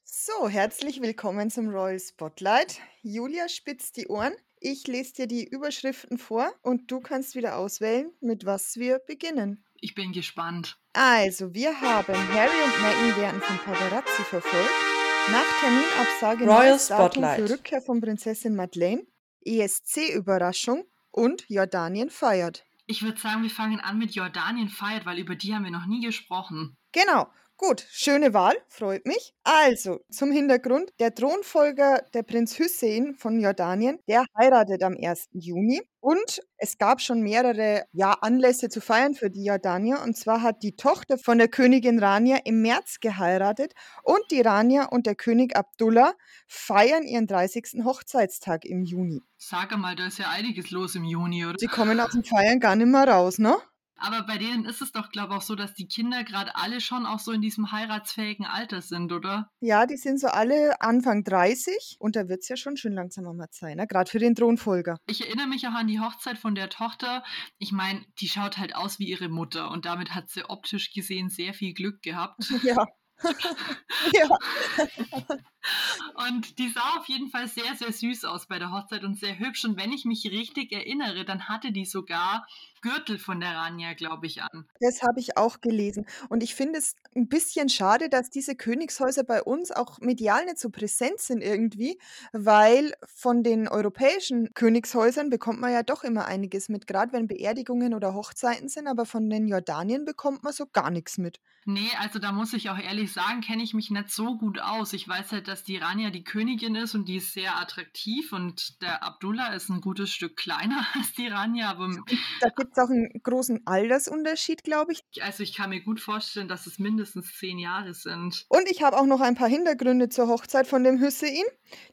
So, herzlich willkommen zum Royal Spotlight. Julia spitzt die Ohren. Ich lese dir die Überschriften vor und du kannst wieder auswählen, mit was wir beginnen. Ich bin gespannt. Also, wir haben Harry und Meghan werden von Paparazzi verfolgt. Nach Terminabsage Royal Spotlight für Rückkehr von Prinzessin Madeleine. ESC-Überraschung und Jordanien feiert. Ich würde sagen, wir fangen an mit Jordanien feiert, weil über die haben wir noch nie gesprochen. Genau. Gut, schöne Wahl, freut mich. Also, zum Hintergrund, der Thronfolger, der Prinz Hussein von Jordanien, der heiratet am 1. Juni und es gab schon mehrere ja, Anlässe zu feiern für die Jordanier. Und zwar hat die Tochter von der Königin Rania im März geheiratet und die Rania und der König Abdullah feiern ihren 30. Hochzeitstag im Juni. Sag mal, da ist ja einiges los im Juni, oder? Sie kommen aus dem Feiern gar nicht mehr raus, ne? Aber bei denen ist es doch, glaube ich, auch so, dass die Kinder gerade alle schon auch so in diesem heiratsfähigen Alter sind, oder? Ja, die sind so alle Anfang 30 und da wird es ja schon schön langsam mal Zeit, ne? gerade für den Thronfolger. Ich erinnere mich auch an die Hochzeit von der Tochter. Ich meine, die schaut halt aus wie ihre Mutter und damit hat sie optisch gesehen sehr viel Glück gehabt. <laughs> Ja. <laughs> ja. <laughs> Und die sah auf jeden Fall sehr, sehr süß aus bei der Hochzeit und sehr hübsch. Und wenn ich mich richtig erinnere, dann hatte die sogar Gürtel von der Rania, glaube ich, an. Das habe ich auch gelesen. Und ich finde es ein bisschen schade, dass diese Königshäuser bei uns auch medial nicht so präsent sind irgendwie, weil von den europäischen Königshäusern bekommt man ja doch immer einiges mit, gerade wenn Beerdigungen oder Hochzeiten sind, aber von den Jordanien bekommt man so gar nichts mit. Nee, also da muss ich auch ehrlich sagen, kenne ich mich nicht so gut aus. Ich weiß halt, dass die Rania die Königin ist und die ist sehr attraktiv und der Abdullah ist ein gutes Stück kleiner <laughs> als die Rania, aber Da gibt es auch einen großen Altersunterschied, glaube ich. also ich kann mir gut vorstellen, dass es mindestens zehn Jahre sind. Und ich habe auch noch ein paar Hintergründe zur Hochzeit von dem Hüssein.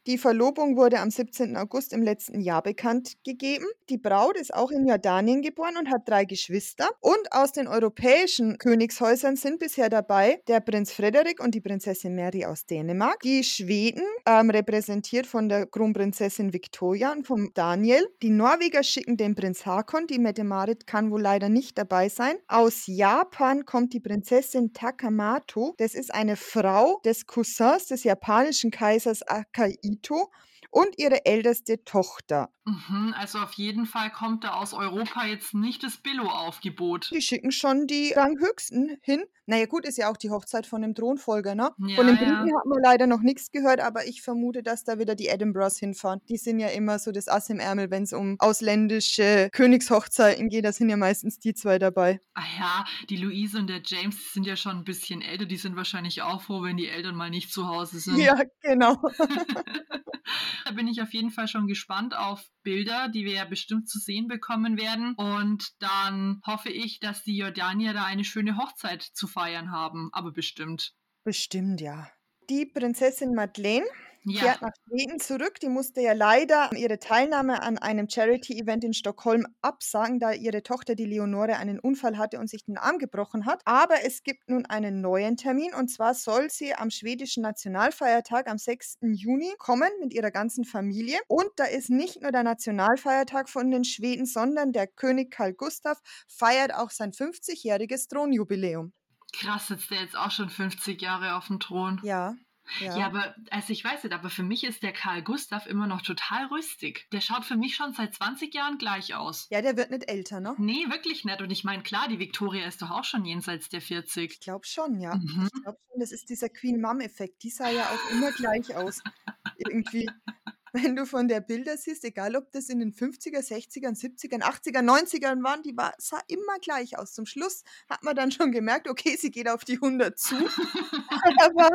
Die Verlobung wurde am 17. August im letzten Jahr bekannt gegeben. Die Braut ist auch in Jordanien geboren und hat drei Geschwister. Und aus den europäischen Königshäusern sind bisher dabei der Prinz Frederik und die Prinzessin Mary aus Dänemark. Die Schweden, ähm, repräsentiert von der Kronprinzessin Victoria und vom Daniel. Die Norweger schicken den Prinz Hakon, die Mette-Marit kann wohl leider nicht dabei sein. Aus Japan kommt die Prinzessin Takamato. Das ist eine Frau des Cousins des japanischen Kaisers Akahito und ihre älteste Tochter. Mhm, also auf jeden Fall kommt da aus Europa jetzt nicht das Billo-Aufgebot. Die schicken schon die Ranghöchsten hin. Naja, gut, ist ja auch die Hochzeit von dem Thronfolger, ne? Ja, Von den ja. Briten hat man leider noch nichts gehört, aber ich vermute, dass da wieder die Edinburghs hinfahren. Die sind ja immer so das Ass im Ärmel, wenn es um ausländische Königshochzeiten geht. Da sind ja meistens die zwei dabei. Ah ja, die Luise und der James sind ja schon ein bisschen älter. Die sind wahrscheinlich auch froh, wenn die Eltern mal nicht zu Hause sind. Ja, genau. <laughs> da bin ich auf jeden Fall schon gespannt auf Bilder, die wir ja bestimmt zu sehen bekommen werden. Und dann hoffe ich, dass die Jordanier da eine schöne Hochzeit zu feiern haben. Aber bestimmt. Bestimmt, ja. Die Prinzessin Madeleine Ja. kehrt nach Schweden zurück. Die musste ja leider ihre Teilnahme an einem Charity-Event in Stockholm absagen, da ihre Tochter, die Leonore, einen Unfall hatte und sich den Arm gebrochen hat. Aber es gibt nun einen neuen Termin und zwar soll sie am schwedischen Nationalfeiertag am 6. Juni kommen mit ihrer ganzen Familie. Und da ist nicht nur der Nationalfeiertag von den Schweden, sondern der König Karl Gustav feiert auch sein 50-jähriges Thronjubiläum. Krass, sitzt der jetzt auch schon 50 Jahre auf dem Thron. Ja. Ja, aber also ich weiß nicht, aber für mich ist der Karl Gustav immer noch total rüstig. Der schaut für mich schon seit 20 Jahren gleich aus. Ja, der wird nicht älter, ne? Nee, wirklich nicht. Und ich meine, klar, die Victoria ist doch auch schon jenseits der 40. Ich glaube schon, ja. Mhm. Ich glaube schon, das ist dieser Queen Mom-Effekt. Die sah ja auch immer gleich aus. <laughs> Irgendwie. Wenn du von der Bilder siehst, egal ob das in den 50er, 60ern, 70ern, 80ern, 90ern waren, die war, sah immer gleich aus. Zum Schluss hat man dann schon gemerkt, okay, sie geht auf die 100 zu. <laughs> Aber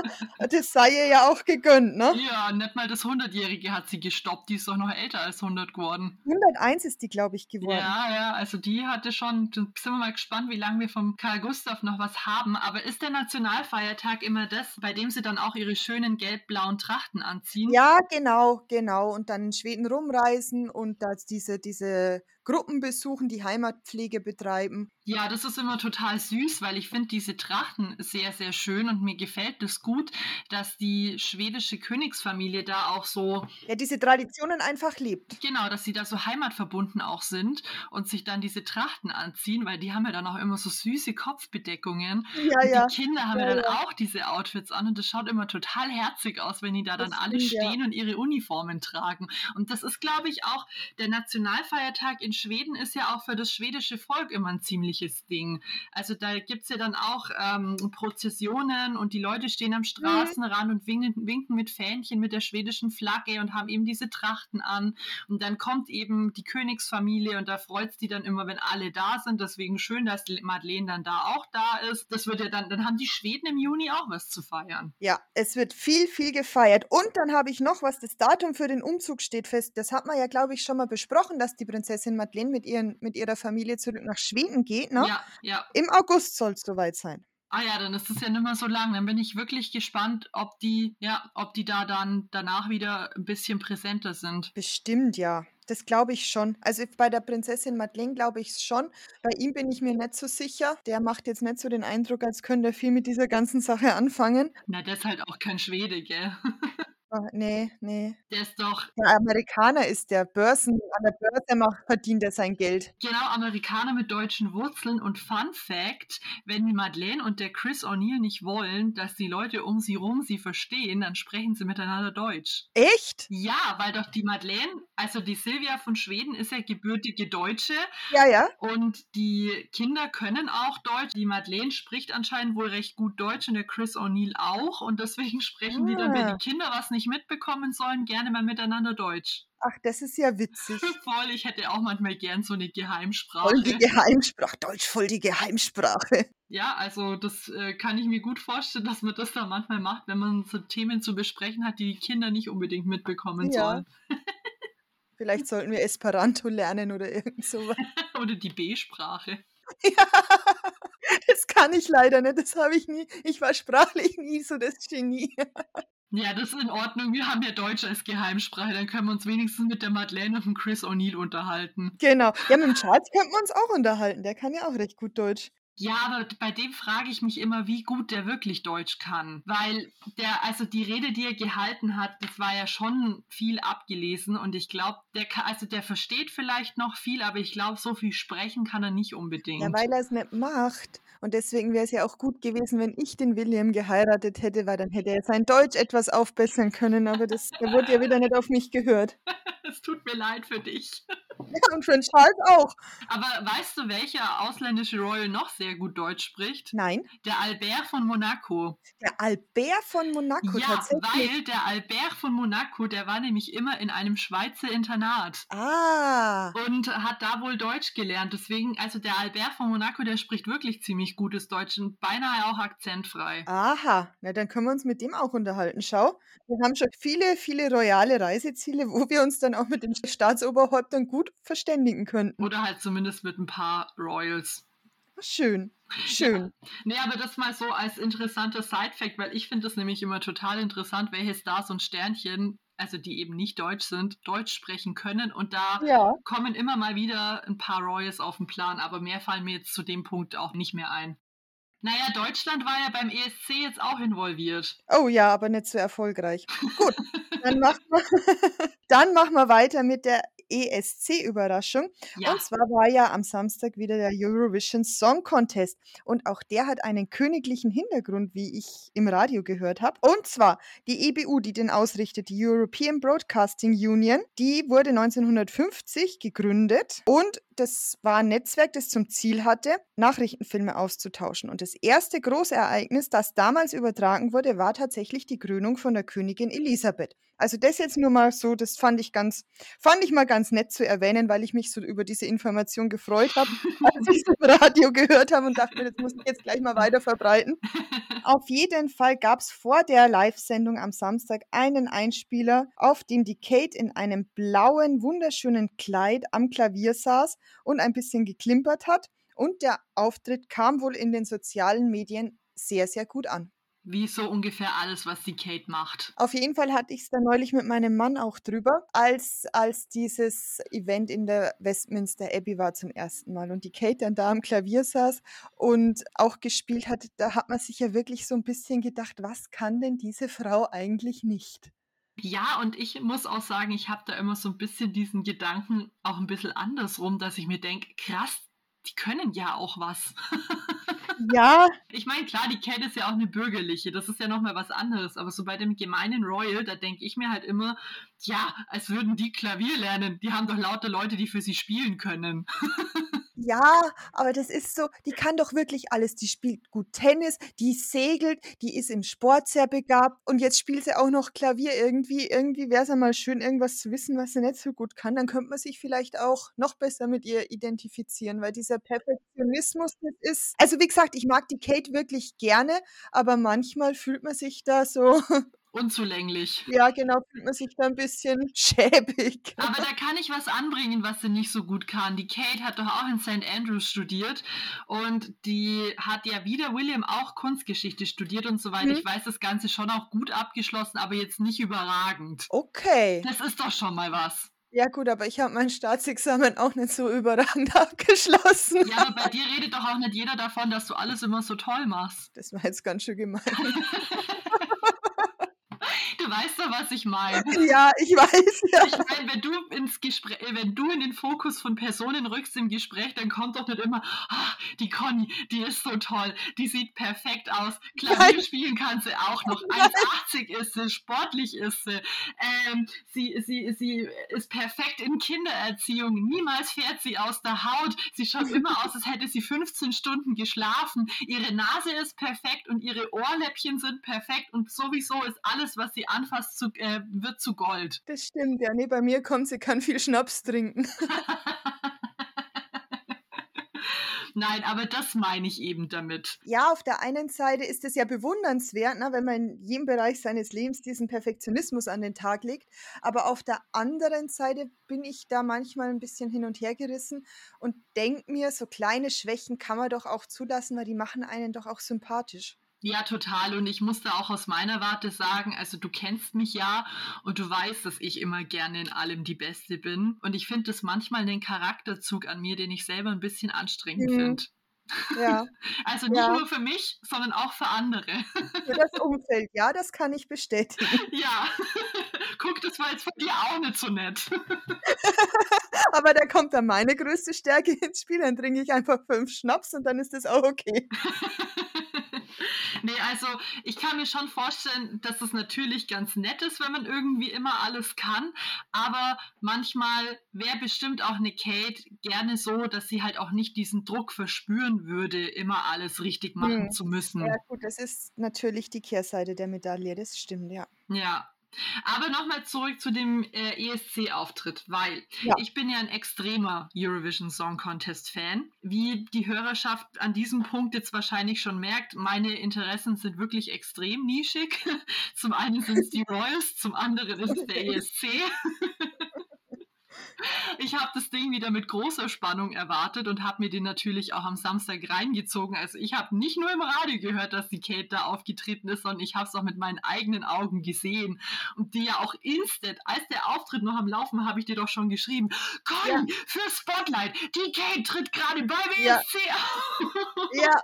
das sei ihr ja auch gegönnt, ne? Ja, nicht mal das 100-Jährige hat sie gestoppt. Die ist doch noch älter als 100 geworden. 101 ist die, glaube ich, geworden. Ja, ja, also die hatte schon, sind wir mal gespannt, wie lange wir vom Karl Gustav noch was haben. Aber ist der Nationalfeiertag immer das, bei dem sie dann auch ihre schönen gelb-blauen Trachten anziehen? Ja, genau, genau. Und dann in Schweden rumreisen und da diese, diese Gruppen besuchen, die Heimatpflege betreiben. Ja, das ist immer total süß, weil ich finde diese Trachten sehr, sehr schön und mir gefällt das gut, dass die schwedische Königsfamilie da auch so, Ja, diese Traditionen einfach lebt. genau, dass sie da so heimatverbunden auch sind und sich dann diese Trachten anziehen, weil die haben ja dann auch immer so süße Kopfbedeckungen. Ja, und ja. die Kinder haben Ja, ja dann ja. auch diese Outfits an und das schaut immer total herzig aus, wenn die da Das dann alle stimmt, stehen und ihre Uniformen tragen. Und das ist, glaube ich, auch der Nationalfeiertag in Schweden ist ja auch für das schwedische Volk immer ein ziemliches Ding. Also da gibt es ja dann auch ähm, Prozessionen und die Leute stehen Mhm. am Straßenrand und winken, winken mit Fähnchen mit der schwedischen Flagge und haben eben diese Trachten an. Und dann kommt eben die Königsfamilie und da freut es die dann immer, wenn alle da sind. Deswegen schön, dass Madeleine dann da auch da ist. Das wird ja dann, dann haben die Schweden im Juni auch was zu feiern. Ja, es wird viel, viel gefeiert. Und dann habe ich noch was, das Datum für den Umzug steht fest. Das hat man ja, glaube ich, schon mal besprochen, dass die Prinzessin Madeleine mit, ihren, mit ihrer Familie zurück nach Schweden geht. Ne? Ja, ja. Im August soll es soweit sein. Ah ja, dann ist es ja nicht mehr so lang. Dann bin ich wirklich gespannt, ob die, ja, ob die da dann danach wieder ein bisschen präsenter sind. Bestimmt, ja. Das glaube ich schon. Also bei der Prinzessin Madeleine glaube ich es schon. Bei ihm bin ich mir nicht so sicher. Der macht jetzt nicht so den Eindruck, als könnte er viel mit dieser ganzen Sache anfangen. Na, der ist halt auch kein Schwede, gell? <laughs> Ah, ne, ne. Der ist doch Ja, Amerikaner ist der. Börsen an der Börse macht verdient er sein Geld. Genau, Amerikaner mit deutschen Wurzeln. Und Fun Fact: Wenn die Madeleine und der Chris O'Neill nicht wollen, dass die Leute um sie rum sie verstehen, dann sprechen sie miteinander Deutsch. Echt? Ja, weil doch die Madeleine, also die Silvia von Schweden, ist ja gebürtige Deutsche. Ja, ja. Und die Kinder können auch Deutsch. Die Madeleine spricht anscheinend wohl recht gut Deutsch und der Chris O'Neill auch. Und deswegen sprechen die dann, wenn Ah. die Kinder was nicht mitbekommen sollen, gerne mal miteinander Deutsch. Ach, das ist ja witzig. <laughs> Voll, ich hätte auch manchmal gern so eine Geheimsprache. Voll die Geheimsprache. Deutsch voll die Geheimsprache. Ja, also das äh, kann ich mir gut vorstellen, dass man das da manchmal macht, wenn man so Themen zu besprechen hat, die die Kinder nicht unbedingt mitbekommen Ja. sollen. <laughs> Vielleicht sollten wir Esperanto lernen oder irgend sowas. <laughs> Oder die B-Sprache. Ja, das kann ich leider nicht. Das habe ich nie. Ich war sprachlich nie so das Genie. Ja, das ist in Ordnung. Wir haben ja Deutsch als Geheimsprache. Dann können wir uns wenigstens mit der Madeleine und dem Chris O'Neill unterhalten. Genau. Ja, mit dem Charles könnten wir uns auch unterhalten. Der kann ja auch recht gut Deutsch. Ja, aber bei dem frage ich mich immer, wie gut der wirklich Deutsch kann. Weil der, also die Rede, die er gehalten hat, das war ja schon viel abgelesen und ich glaube, der kann, also der versteht vielleicht noch viel, aber ich glaube, so viel sprechen kann er nicht unbedingt. Ja, weil er es nicht macht. Und deswegen wäre es ja auch gut gewesen, wenn ich den William geheiratet hätte, weil dann hätte er sein Deutsch etwas aufbessern können. Aber das da wurde ja wieder nicht auf mich gehört. <laughs> Es tut mir leid für dich. Ja, und für den Charles auch. Aber weißt du, welcher ausländische Royal noch sehr gut Deutsch spricht? Nein, Der Albert von Monaco. der Albert von Monaco ja, tatsächlich. weil der Albert von Monaco, der war nämlich immer in einem Schweizer Internat. Ah, und hat da wohl Deutsch gelernt. Deswegen, also der Albert von Monaco, der spricht wirklich ziemlich gutes Deutsch und beinahe auch akzentfrei. aha. Na, dann können wir uns mit dem auch unterhalten. Schau, wir haben schon viele, viele royale Reiseziele, wo wir uns dann auch mit den Staatsoberhäuptern gut verständigen könnten. Oder halt zumindest mit ein paar Royals. Schön, schön. Nee, aber das mal so als interessanter Side-Fact, weil ich finde das nämlich immer total interessant, welche Stars und Sternchen, also die eben nicht deutsch sind, Deutsch sprechen können. Und da Ja. kommen immer mal wieder ein paar Royals auf den Plan, aber mehr fallen mir jetzt zu dem Punkt auch nicht mehr ein. Naja, Deutschland war ja beim ESC jetzt auch involviert. Oh ja, aber nicht so erfolgreich. Gut, dann machen wir, <laughs> dann machen wir weiter mit der ESC-Überraschung. Ja, Und zwar war ja am Samstag wieder der Eurovision Song Contest. Und auch der hat einen königlichen Hintergrund, wie ich im Radio gehört habe. Und zwar die EBU, die den ausrichtet, die European Broadcasting Union, die wurde 1950 gegründet. Und das war ein Netzwerk, das zum Ziel hatte, Nachrichtenfilme auszutauschen. Und das erste große Ereignis, das damals übertragen wurde, war tatsächlich die Krönung von der Königin Elisabeth. Also das jetzt nur mal so, das fand ich ganz, fand ich mal ganz nett zu erwähnen, weil ich mich so über diese Information gefreut habe, <laughs> als ich es im Radio gehört habe und dachte, das muss ich jetzt gleich mal weiter verbreiten. Auf jeden Fall gab es vor der Live-Sendung am Samstag einen Einspieler, auf dem die Kate in einem blauen, wunderschönen Kleid am Klavier saß und ein bisschen geklimpert hat. Und der Auftritt kam wohl in den sozialen Medien sehr, sehr gut an. Wie so ungefähr alles, was die Kate macht. Auf jeden Fall hatte ich es da neulich mit meinem Mann auch drüber, als, als dieses Event in der Westminster Abbey war zum ersten Mal und die Kate dann da am Klavier saß und auch gespielt hat, da hat man sich ja wirklich so ein bisschen gedacht, was kann denn diese Frau eigentlich nicht? Ja, und ich muss auch sagen, ich habe da immer so ein bisschen diesen Gedanken auch ein bisschen andersrum, dass ich mir denke, krass, die können ja auch was. <laughs> Ja, Ich meine, klar, die Kate ist ja auch eine bürgerliche, das ist ja nochmal was anderes, aber so bei dem gemeinen Royal, da denke ich mir halt immer, ja, als würden die Klavier lernen. Die haben doch lauter Leute, die für sie spielen können. <laughs> Ja, aber das ist so, die kann doch wirklich alles. Die spielt gut Tennis, die segelt, die ist im Sport sehr begabt und jetzt spielt sie auch noch Klavier. Irgendwie, irgendwie wäre es ja mal schön, irgendwas zu wissen, was sie nicht so gut kann. Dann könnte man sich vielleicht auch noch besser mit ihr identifizieren, weil dieser Perfektionismus das ist. Also wie gesagt, ich mag die Kate wirklich gerne, aber manchmal fühlt man sich da so <laughs> unzulänglich. Ja, genau, fühlt man sich da ein bisschen <laughs> schäbig. Aber da kann ich was anbringen, was sie nicht so gut kann. Die Kate hat doch auch in St. Andrews studiert und die hat ja wieder William auch Kunstgeschichte studiert und so weiter. Mhm. Ich weiß das Ganze schon auch gut abgeschlossen, aber jetzt nicht überragend. Okay. Das ist doch schon mal was. Ja gut, aber ich habe mein Staatsexamen auch nicht so überragend <laughs> abgeschlossen. Ja, aber bei dir redet doch auch nicht jeder davon, dass du alles immer so toll machst. Das war jetzt ganz schön gemein. <laughs> Du weißt doch, was ich meine. Ja, ich weiß, ja. Ich meine, wenn du ins Gespräch, wenn du in den Fokus von Personen rückst im Gespräch, dann kommt doch nicht immer, ah, die Conny, die ist so toll, die sieht perfekt aus, Klavier spielen kann sie auch noch, <laughs> 1,80 ist sie, sportlich ist sie, ähm, sie, sie, sie ist perfekt in Kindererziehung, niemals fährt sie aus der Haut, sie schaut <laughs> immer aus, als hätte sie 15 Stunden geschlafen, ihre Nase ist perfekt und ihre Ohrläppchen sind perfekt und sowieso ist alles, was sie anfasst, zu, äh, wird zu Gold. Das stimmt, ja. Nee, bei mir kommt, sie kann viel Schnaps trinken. <laughs> Nein, aber das meine ich eben damit. Ja, auf der einen Seite ist es ja bewundernswert, ne, wenn man in jedem Bereich seines Lebens diesen Perfektionismus an den Tag legt. Aber auf der anderen Seite bin ich da manchmal ein bisschen hin und her gerissen und denke mir, so kleine Schwächen kann man doch auch zulassen, weil die machen einen doch auch sympathisch. Ja, total. Und ich musste auch aus meiner Warte sagen, also du kennst mich ja und du weißt, dass ich immer gerne in allem die Beste bin. Und ich finde das manchmal einen Charakterzug an mir, den ich selber ein bisschen anstrengend mhm. finde. Ja. <laughs> Also nicht ja. nur für mich, sondern auch für andere. Für das Umfeld, ja, das kann ich bestätigen. <laughs> Ja. <laughs> Guck, das war jetzt von dir auch nicht so nett. Aber da kommt dann meine größte Stärke ins Spiel. Dann trinke ich einfach fünf Schnaps und dann ist das auch okay. <laughs> Nee, also ich kann mir schon vorstellen, dass es natürlich ganz nett ist, wenn man irgendwie immer alles kann. Aber manchmal wäre bestimmt auch eine Kate gerne so, dass sie halt auch nicht diesen Druck verspüren würde, immer alles richtig machen hm. zu müssen. Ja, gut, das ist natürlich die Kehrseite der Medaille, das stimmt, ja. Ja, aber nochmal zurück zu dem äh, ESC-Auftritt, weil ja. ich bin ja ein extremer Eurovision Song Contest-Fan. Wie die Hörerschaft an diesem Punkt jetzt wahrscheinlich schon merkt, meine Interessen sind wirklich extrem nischig. <laughs> zum einen sind es die Royals, zum anderen ist es der ESC. <laughs> Ich habe das Ding wieder mit großer Spannung erwartet und habe mir den natürlich auch am Samstag reingezogen. Also ich habe nicht nur im Radio gehört, dass die Kate da aufgetreten ist, sondern ich habe es auch mit meinen eigenen Augen gesehen. Und die ja auch instant, als der Auftritt noch am Laufen war, habe ich dir doch schon geschrieben, komm, ja. für Spotlight, die Kate tritt gerade bei WSC ja. auf. Ja,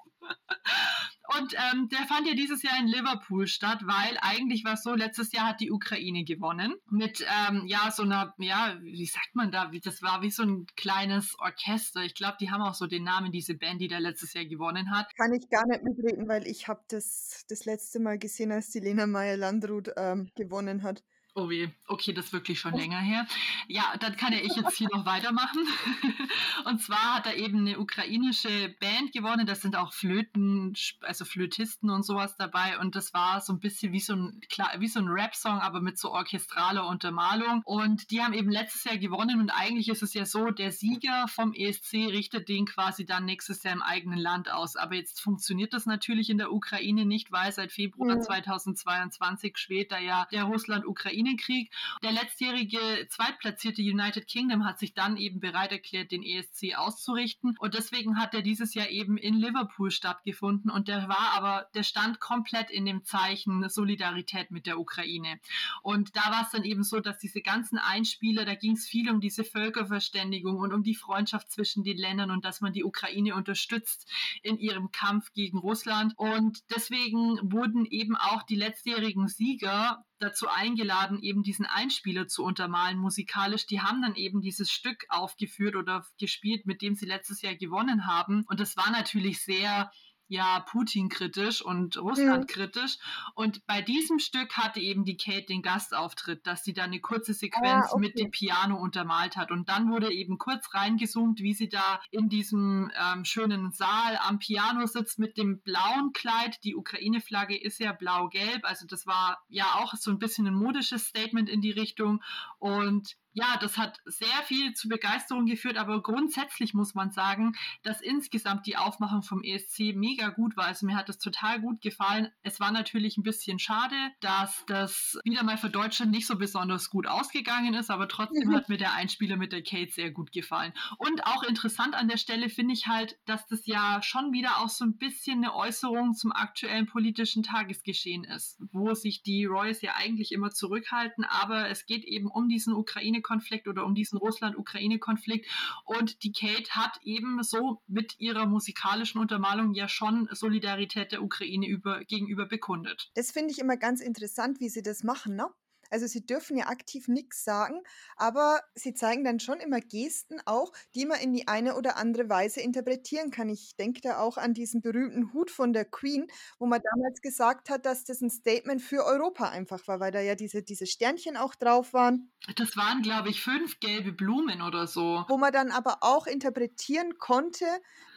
und ähm, der fand ja dieses Jahr in Liverpool statt, weil eigentlich war es so, letztes Jahr hat die Ukraine gewonnen mit, ähm, ja, so einer, ja, wie sagt man da, das war wie so ein kleines Orchester. Ich glaube, die haben auch so den Namen, diese Band, die da letztes Jahr gewonnen hat. Kann ich gar nicht mitreden, weil ich habe das das letzte Mal gesehen, als die Lena Meyer-Landrut ähm, gewonnen hat. Oh weh, okay, das ist wirklich schon länger her. Ja, dann kann ja ich jetzt hier noch weitermachen. <laughs> <laughs> Und zwar hat er eben eine ukrainische Band gewonnen. Das sind auch Flöten, also Flötisten und sowas dabei. Und das war so ein bisschen wie so ein, wie so ein Rap-Song, aber mit so orchestraler Untermalung. Und die haben eben letztes Jahr gewonnen. Und eigentlich ist es ja so, der Sieger vom ESC richtet den quasi dann nächstes Jahr im eigenen Land aus. Aber jetzt funktioniert das natürlich in der Ukraine nicht, weil seit Februar ja. 2022 schwebt da ja der Russland-Ukraine Ukraine-Krieg. Der letztjährige zweitplatzierte United Kingdom hat sich dann eben bereit erklärt, den ESC auszurichten. Und deswegen hat er dieses Jahr eben in Liverpool stattgefunden. Und der war aber, der stand komplett in dem Zeichen Solidarität mit der Ukraine. Und da war es dann eben so, dass diese ganzen Einspieler, da ging es viel um diese Völkerverständigung und um die Freundschaft zwischen den Ländern und dass man die Ukraine unterstützt in ihrem Kampf gegen Russland. Und deswegen wurden eben auch die letztjährigen Sieger dazu eingeladen, eben diesen Einspieler zu untermalen musikalisch. Die haben dann eben dieses Stück aufgeführt oder gespielt, mit dem sie letztes Jahr gewonnen haben. Und das war natürlich sehr ja Putin-kritisch und Russland-kritisch. Mhm. Und bei diesem Stück hatte eben die Kate den Gastauftritt, dass sie da eine kurze Sequenz ah, okay. mit dem Piano untermalt hat. Und dann wurde eben kurz reingezoomt, wie sie da in diesem ähm, schönen Saal am Piano sitzt mit dem blauen Kleid. Die Ukraine-Flagge ist ja blau-gelb. Also das war ja auch so ein bisschen ein modisches Statement in die Richtung. Und ja, das hat sehr viel zu Begeisterung geführt, aber grundsätzlich muss man sagen, dass insgesamt die Aufmachung vom ESC mega gut war. Also mir hat das total gut gefallen. Es war natürlich ein bisschen schade, dass das wieder mal für Deutschland nicht so besonders gut ausgegangen ist, aber trotzdem mhm. hat mir der Einspieler mit der Kate sehr gut gefallen. Und auch interessant an der Stelle finde ich halt, dass das ja schon wieder auch so ein bisschen eine Äußerung zum aktuellen politischen Tagesgeschehen ist, wo sich die Royals ja eigentlich immer zurückhalten, aber es geht eben um diesen Ukraine Ukraine-Konflikt oder um diesen Russland-Ukraine-Konflikt. Und die Kate hat eben so mit ihrer musikalischen Untermalung ja schon Solidarität der Ukraine über, gegenüber bekundet. Das finde ich immer ganz interessant, wie sie das machen, ne? Also sie dürfen ja aktiv nichts sagen, aber sie zeigen dann schon immer Gesten auch, die man in die eine oder andere Weise interpretieren kann. Ich denke da auch an diesen berühmten Hut von der Queen, wo man damals gesagt hat, dass das ein Statement für Europa einfach war, weil da ja diese, diese Sternchen auch drauf waren. Das waren, glaube ich, fünf gelbe Blumen oder so. Wo man dann aber auch interpretieren konnte,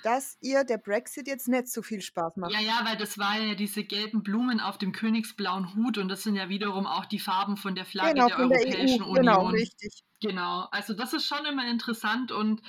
dass ihr der Brexit jetzt nicht so viel Spaß macht. Ja, ja, weil das waren ja diese gelben Blumen auf dem königsblauen Hut und das sind ja wiederum auch die Farben von der Flagge genau, der von Europäischen der EU. Union. Genau, richtig. Genau, also das ist schon immer interessant und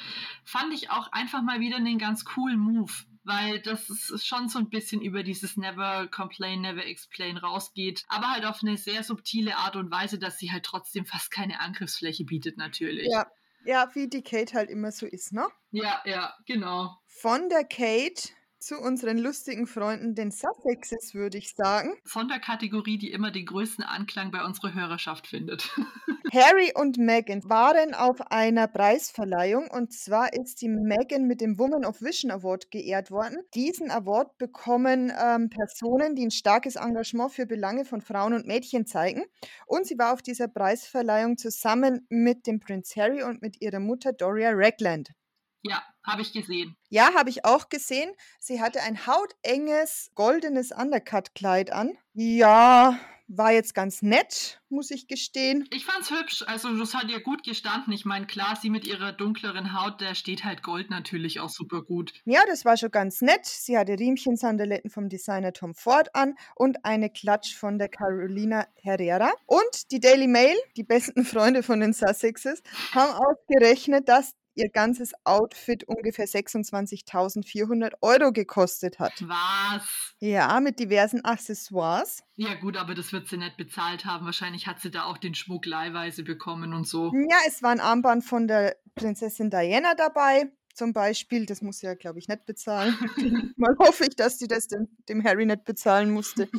fand ich auch einfach mal wieder einen ganz coolen Move weil das ist schon so ein bisschen über dieses Never Complain, Never Explain rausgeht, aber halt auf eine sehr subtile Art und Weise, dass sie halt trotzdem fast keine Angriffsfläche bietet natürlich. Ja, ja, wie die Kate halt immer so ist, ne? Ja, ja, genau. Von der Kate zu unseren lustigen Freunden, den Suffixes, würde ich sagen. Sonderkategorie, die immer den größten Anklang bei unserer Hörerschaft findet. <laughs> Harry und Meghan waren auf einer Preisverleihung und zwar ist die Meghan mit dem Woman of Vision Award geehrt worden. Diesen Award bekommen ähm, Personen, die ein starkes Engagement für Belange von Frauen und Mädchen zeigen. Und sie war auf dieser Preisverleihung zusammen mit dem Prinz Harry und mit ihrer Mutter Doria Ragland. Ja, habe ich gesehen. Ja, habe ich auch gesehen. Sie hatte ein hautenges, goldenes Undercut-Kleid an. Ja, war jetzt ganz nett, muss ich gestehen. Ich fand's hübsch. Also, das hat ihr gut gestanden. Ich meine, klar, sie mit ihrer dunkleren Haut, da steht halt Gold natürlich auch super gut. Ja, das war schon ganz nett. Sie hatte Riemchen-Sandaletten vom Designer Tom Ford an und eine Klatsch von der Carolina Herrera. Und die Daily Mail, die besten <laughs> Freunde von den Sussexes, haben ausgerechnet, dass ihr ganzes Outfit ungefähr 26.400 Euro gekostet hat. Was? Ja, mit diversen Accessoires. Ja gut, aber das wird sie nicht bezahlt haben. Wahrscheinlich hat sie da auch den Schmuck leihweise bekommen und so. Ja, es war ein Armband von der Prinzessin Diana dabei. Zum Beispiel, das muss sie ja, glaube ich, nicht bezahlen. <laughs> Mal hoffe ich, dass sie das dem, dem Harry nicht bezahlen musste.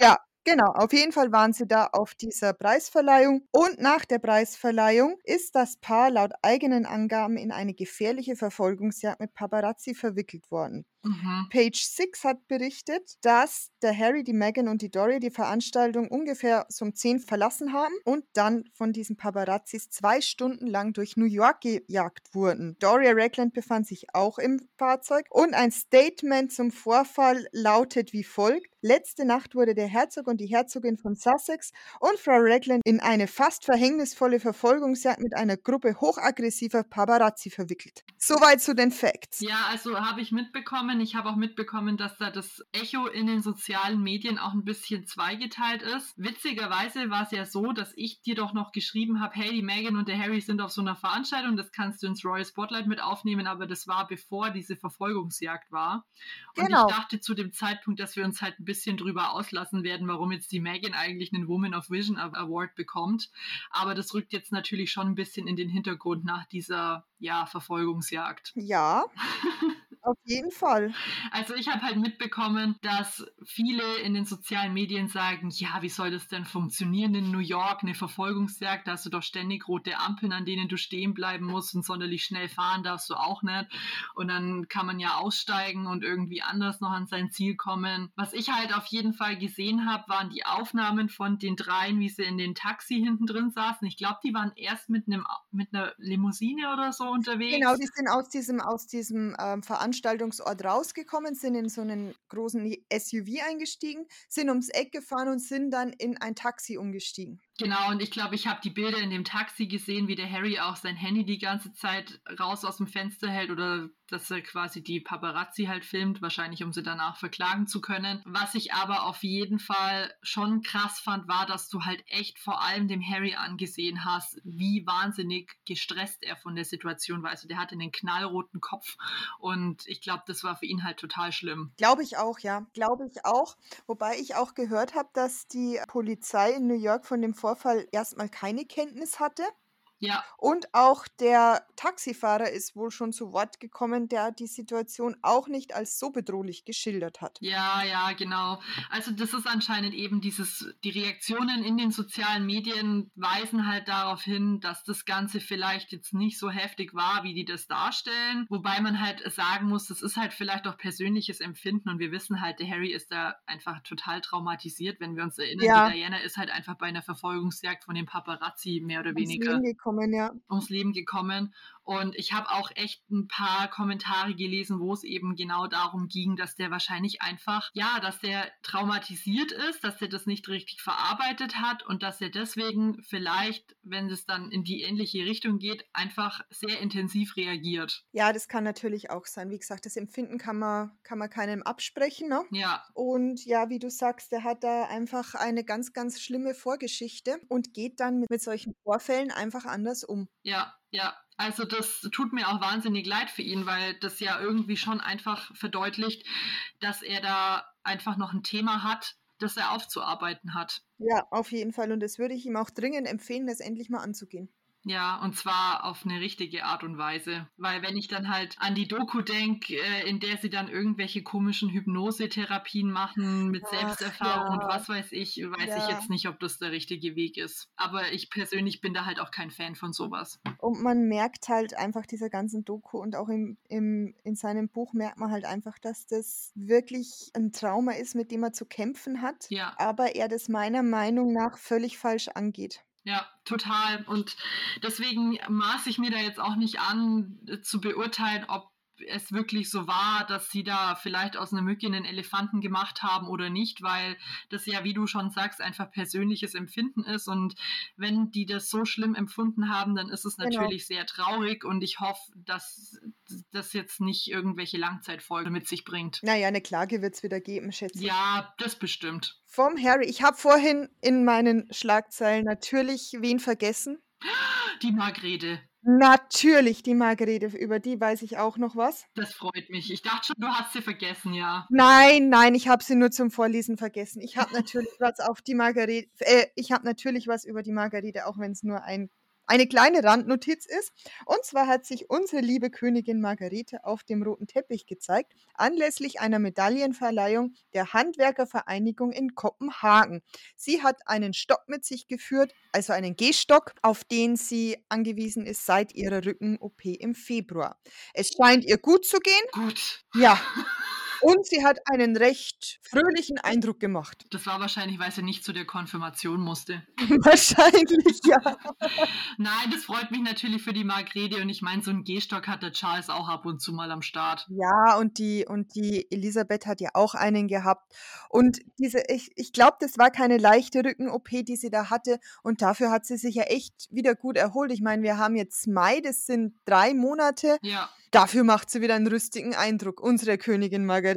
Ja, Genau, auf jeden Fall waren sie da auf dieser Preisverleihung. Und nach der Preisverleihung ist das Paar laut eigenen Angaben in eine gefährliche Verfolgungsjagd mit Paparazzi verwickelt worden. Mhm. Page 6 hat berichtet, dass der Harry, die Meghan und die Dory die Veranstaltung ungefähr um 10 verlassen haben und dann von diesen Paparazzis zwei Stunden lang durch New York gejagt wurden. Doria Ragland befand sich auch im Fahrzeug und ein Statement zum Vorfall lautet wie folgt. Letzte Nacht wurde der Herzog und die Herzogin von Sussex und Frau Ragland in eine fast verhängnisvolle Verfolgungsjagd mit einer Gruppe hochaggressiver Paparazzi verwickelt. Soweit zu den Facts. Ja, also habe ich mitbekommen, mitbekommen. Ich habe auch mitbekommen, dass da das Echo in den sozialen Medien auch ein bisschen zweigeteilt ist. Witzigerweise war es ja so, dass ich dir doch noch geschrieben habe, hey, die Megan und der Harry sind auf so einer Veranstaltung, das kannst du ins Royal Spotlight mit aufnehmen, aber das war bevor diese Verfolgungsjagd war. Und genau. ich dachte zu dem Zeitpunkt, dass wir uns halt ein bisschen drüber auslassen werden, warum jetzt die Megan eigentlich einen Woman of Vision Award bekommt. Aber das rückt jetzt natürlich schon ein bisschen in den Hintergrund nach dieser ja, Verfolgungsjagd. Ja. <laughs> Auf jeden Fall. Also ich habe halt mitbekommen, dass viele in den sozialen Medien sagen, ja, wie soll das denn funktionieren in New York, eine Verfolgungsjagd, da hast du doch ständig rote Ampeln, an denen du stehen bleiben musst und sonderlich schnell fahren darfst du auch nicht. Und dann kann man ja aussteigen und irgendwie anders noch an sein Ziel kommen. Was ich halt auf jeden Fall gesehen habe, waren die Aufnahmen von den dreien, wie sie in den Taxi hinten drin saßen. Ich glaube, die waren erst mit einem mit einer Limousine oder so unterwegs. Genau, die sind aus diesem aus diesem ähm, Veranstaltung Veranstaltungsort rausgekommen, sind in so einen großen SUV eingestiegen, sind ums Eck gefahren und sind dann in ein Taxi umgestiegen. Genau, und ich glaube, ich habe die Bilder in dem Taxi gesehen, wie der Harry auch sein Handy die ganze Zeit raus aus dem Fenster hält oder dass er quasi die Paparazzi halt filmt, wahrscheinlich um sie danach verklagen zu können. Was ich aber auf jeden Fall schon krass fand, war, dass du halt echt vor allem dem Harry angesehen hast, wie wahnsinnig gestresst er von der Situation war. Also der hatte einen knallroten Kopf und ich glaube, das war für ihn halt total schlimm. Glaube ich auch, ja. Glaube ich auch. Wobei ich auch gehört habe, dass die Polizei in New York von dem Vorfall erstmal keine Kenntnis hatte. Ja. Und auch der Taxifahrer ist wohl schon zu Wort gekommen, der die Situation auch nicht als so bedrohlich geschildert hat. Ja, ja, genau. Also das ist anscheinend eben dieses, die Reaktionen in den sozialen Medien weisen halt darauf hin, dass das Ganze vielleicht jetzt nicht so heftig war, wie die das darstellen. Wobei man halt sagen muss, das ist halt vielleicht auch persönliches Empfinden und wir wissen halt, der Harry ist da einfach total traumatisiert, wenn wir uns erinnern, Ja. die Diana ist halt einfach bei einer Verfolgungsjagd von den Paparazzi mehr oder weniger gekommen, ja. ums Leben gekommen. Und ich habe auch echt ein paar Kommentare gelesen, wo es eben genau darum ging, dass der wahrscheinlich einfach, ja, dass der traumatisiert ist, dass der das nicht richtig verarbeitet hat und dass er deswegen vielleicht, wenn es dann in die ähnliche Richtung geht, einfach sehr intensiv reagiert. Ja, das kann natürlich auch sein. Wie gesagt, das Empfinden kann man, kann man keinem absprechen, ne? Ja, Und ja, wie du sagst, der hat da einfach eine ganz, ganz schlimme Vorgeschichte und geht dann mit, mit solchen Vorfällen einfach anders um. ja, ja. Also das tut mir auch wahnsinnig leid für ihn, weil das ja irgendwie schon einfach verdeutlicht, dass er da einfach noch ein Thema hat, das er aufzuarbeiten hat. Ja, auf jeden Fall. Und das würde ich ihm auch dringend empfehlen, das endlich mal anzugehen. Ja, und zwar auf eine richtige Art und Weise. Weil wenn ich dann halt an die Doku denke, äh, in der sie dann irgendwelche komischen Hypnosetherapien machen mit Ach, Selbsterfahrung und ja. was weiß ich, weiß ich Ja. jetzt nicht, ob das der richtige Weg ist. Aber ich persönlich bin da halt auch kein Fan von sowas. Und man merkt halt einfach dieser ganzen Doku und auch im, im, in seinem Buch merkt man halt einfach, dass das wirklich ein Trauma ist, mit dem er zu kämpfen hat. Ja. Aber er das meiner Meinung nach völlig falsch angeht. Ja, total. Und deswegen maße ich mir da jetzt auch nicht an, äh, zu beurteilen, ob es wirklich so war, dass sie da vielleicht aus einer Mücke einen Elefanten gemacht haben oder nicht, weil das ja, wie du schon sagst, einfach persönliches Empfinden ist. Und wenn die das so schlimm empfunden haben, dann ist es Genau. natürlich sehr traurig und ich hoffe, dass das jetzt nicht irgendwelche Langzeitfolgen mit sich bringt. Naja, eine Klage wird es wieder geben, schätze ich. Ja, das bestimmt. Vom Harry. Ich habe vorhin in meinen Schlagzeilen natürlich wen vergessen. Die Margrete, Natürlich die Margarete, über die weiß ich auch noch was. das freut mich. Ich dachte schon, du hast sie vergessen, ja. Nein, nein, ich habe sie nur zum Vorlesen vergessen. Ich habe natürlich <laughs> was auf die Margarete, äh, ich habe natürlich was über die Margarete, auch wenn es nur ein, eine kleine Randnotiz ist. Und zwar hat sich unsere liebe Königin Margarete auf dem roten Teppich gezeigt, anlässlich einer Medaillenverleihung der Handwerkervereinigung in Kopenhagen. Sie hat einen Stock mit sich geführt, also einen Gehstock, auf den sie angewiesen ist seit ihrer Rücken-OP im Februar. Es scheint ihr gut zu gehen. Gut. Ja. <laughs> Und sie hat einen recht fröhlichen Eindruck gemacht. Das war wahrscheinlich, weil sie nicht zu der Konfirmation musste. <laughs> Wahrscheinlich, ja. Nein, das freut mich natürlich für die Margrete und ich meine, so einen Gehstock hat der Charles auch ab und zu mal am Start. Ja, und die, und die Elisabeth hat ja auch einen gehabt. Und diese, ich, ich glaube, das war keine leichte Rücken-OP, die sie da hatte. Und dafür hat sie sich ja echt wieder gut erholt. Ich meine, wir haben jetzt Mai, das sind drei Monate. Ja. Dafür macht sie wieder einen rüstigen Eindruck, unsere Königin Margarete.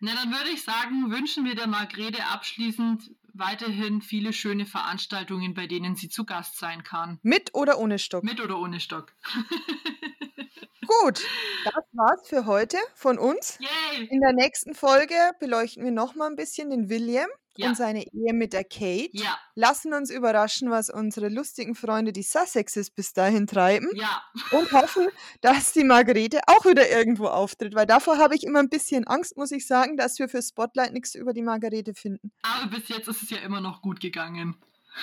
Na, dann würde ich sagen, wünschen wir der Margrete abschließend weiterhin viele schöne Veranstaltungen, bei denen sie zu Gast sein kann. Mit oder ohne Stock? Mit oder ohne Stock. <laughs> Gut, das war's für heute von uns. Yay! In der nächsten Folge beleuchten wir noch mal ein bisschen den William Ja. und seine Ehe mit der Kate. Ja, Lassen uns überraschen, was unsere lustigen Freunde, die Sussexes, bis dahin treiben. ja. Und hoffen, dass die Margarete auch wieder irgendwo auftritt. Weil davor habe ich immer ein bisschen Angst, muss ich sagen, dass wir für Spotlight nichts über die Margarete finden. Aber bis jetzt ist es ja immer noch gut gegangen.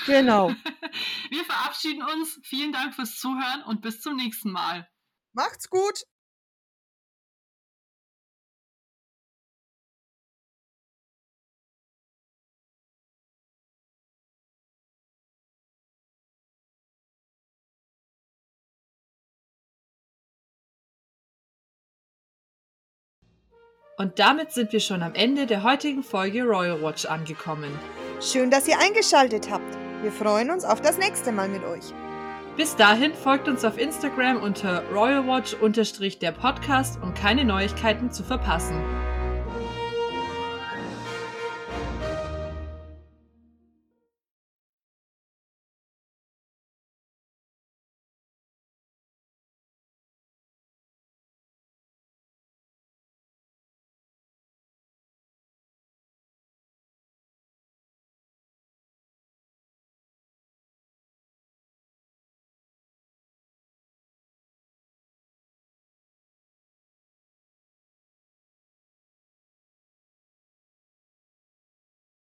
Genau. <laughs> Wir verabschieden uns. Vielen Dank fürs Zuhören und bis zum nächsten Mal. Macht's gut. Und damit sind wir schon am Ende der heutigen Folge Royal Watch angekommen. Schön, dass ihr eingeschaltet habt. Wir freuen uns auf das nächste Mal mit euch. Bis dahin folgt uns auf Instagram unter royalwatch-der Podcast, um keine Neuigkeiten zu verpassen.